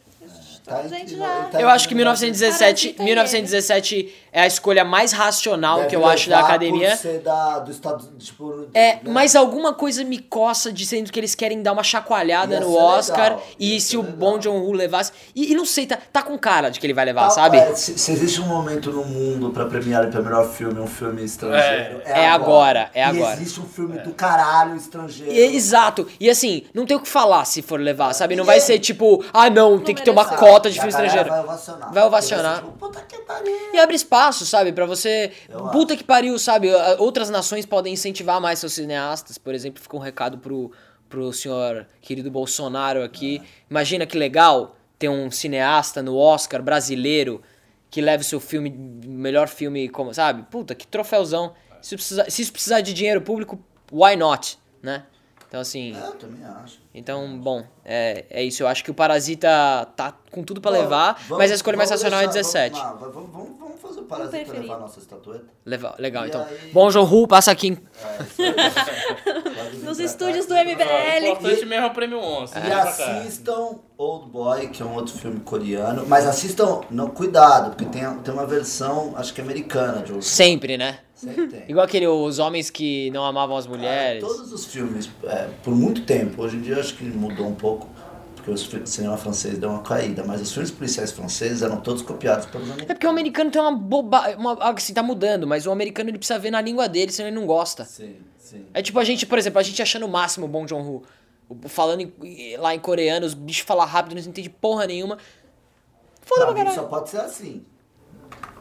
Tá Então, gente, entre- já- tá Eu acho que 1917, Parasita e 1917 é a escolha mais racional Deve que eu acho da academia. Por ser da, do estado, tipo, É, né? mas alguma coisa me coça dizendo que eles querem dar uma chacoalhada Ia no Oscar legal, e ia se o legal. Bong Joon-ho levasse. E, e não sei, tá, tá com cara de que ele vai levar, Tá, sabe? é, se, se existe um momento no mundo pra premiar para melhor filme um filme estrangeiro, é, É agora, é E agora. existe um filme do caralho estrangeiro. E- exato. E assim, não tem o que falar se for levar, sabe? Não vai ser tipo, ah não, tem que ter uma merece. Cota de filme estrangeiro. Vai ovacionar. Vai ovacionar. Tipo, Puta que pariu. E abre espaço, sabe? Pra você. Eu Puta que pariu, sabe? Outras nações podem incentivar mais seus cineastas. Por exemplo, fica um recado pro, pro senhor querido Bolsonaro aqui. Imagina que legal ter um cineasta no Oscar brasileiro que leve o seu filme, melhor filme, como, sabe? Puta, que troféuzão. Se, precisar, se isso precisar de dinheiro público, why not? Né? Então, assim. É, eu também acho. Então, bom, é, é isso. Eu acho que o Parasita tá com tudo pra Bom, levar, vamos- mas a escolha mais vamos racional é deixar- 17. Vamos, não, vamos, vamos, Parasita preferir. levar a nossa estatueta? Legal, legal. E então, aí- bom João passa aqui. em- É, Nos estúdios do MBL. O importante mesmo é o prêmio Onça. E assistam Old Boy, que é um outro filme coreano. Mas assistam, não, cuidado, porque tem, tem uma versão, acho que americana de Old Boy. Sempre, né? Sempre tem. Igual aquele Os Homens que Não Amavam as Mulheres. Todos os filmes, é, por muito tempo, hoje em dia acho que mudou um pouco, porque o cinema francês deu uma caída, mas os filmes policiais franceses eram todos copiados pelos É americanos. porque o americano tem uma boba... Uma, assim, tá mudando, mas o americano ele precisa ver na língua dele, senão ele não gosta. Sim, sim. É tipo a gente, por exemplo, a gente achando o máximo o Bong Joon-ho. Falando em- lá em coreano, os bichos falam rápido, não entende porra nenhuma. Foda Pra pra caralho. só pode ser assim.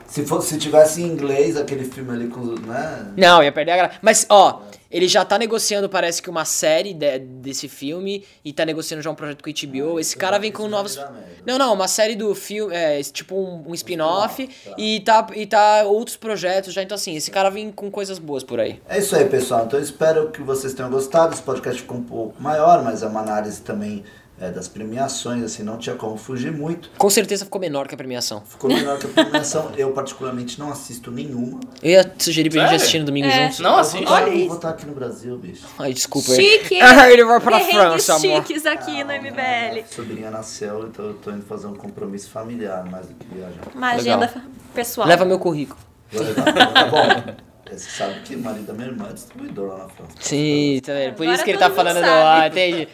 Se, fosse, se tivesse em inglês aquele filme ali com, né? Não, ia perder a graça. Mas, ó, ele já tá negociando, parece que uma série de- desse filme e tá negociando já um projeto com o HBO. Esse cara vem com novos. merda. Não, não, uma série do filme, é, tipo um, um spin-off spin-off, tá. e, tá, e tá outros projetos já. Então, assim, esse cara vem com coisas boas por aí. É isso aí, pessoal. Então eu espero que vocês tenham gostado. Esse podcast ficou um pouco maior, mas é uma análise também é, das premiações, assim, não tinha como fugir muito. Com certeza ficou menor que a premiação. Ficou menor que a premiação. Eu, particularmente, não assisto nenhuma. Eu ia sugerir pra gente Sério? assistir no domingo É. juntos. Não estar- Olha eu isso. vou estar aqui no Brasil, bicho. Ai, desculpa aí. Chique! Ah, ele vai pra França, amor. chiques aqui no MBL. Sobrinha nasceu, então eu tô indo fazer um compromisso familiar, mais do que viajar. Uma Legal. agenda pessoal. Leva meu currículo. Vou levar. Tá bom. Você sabe que o marido da minha irmã é distribuidor lá na França. Sim, tá vendo? Por Agora isso que ele tá falando do. sabe. Ah, entendi.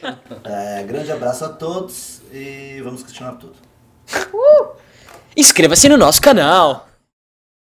É, grande abraço a todos e vamos continuar tudo. Inscreva-se no nosso canal.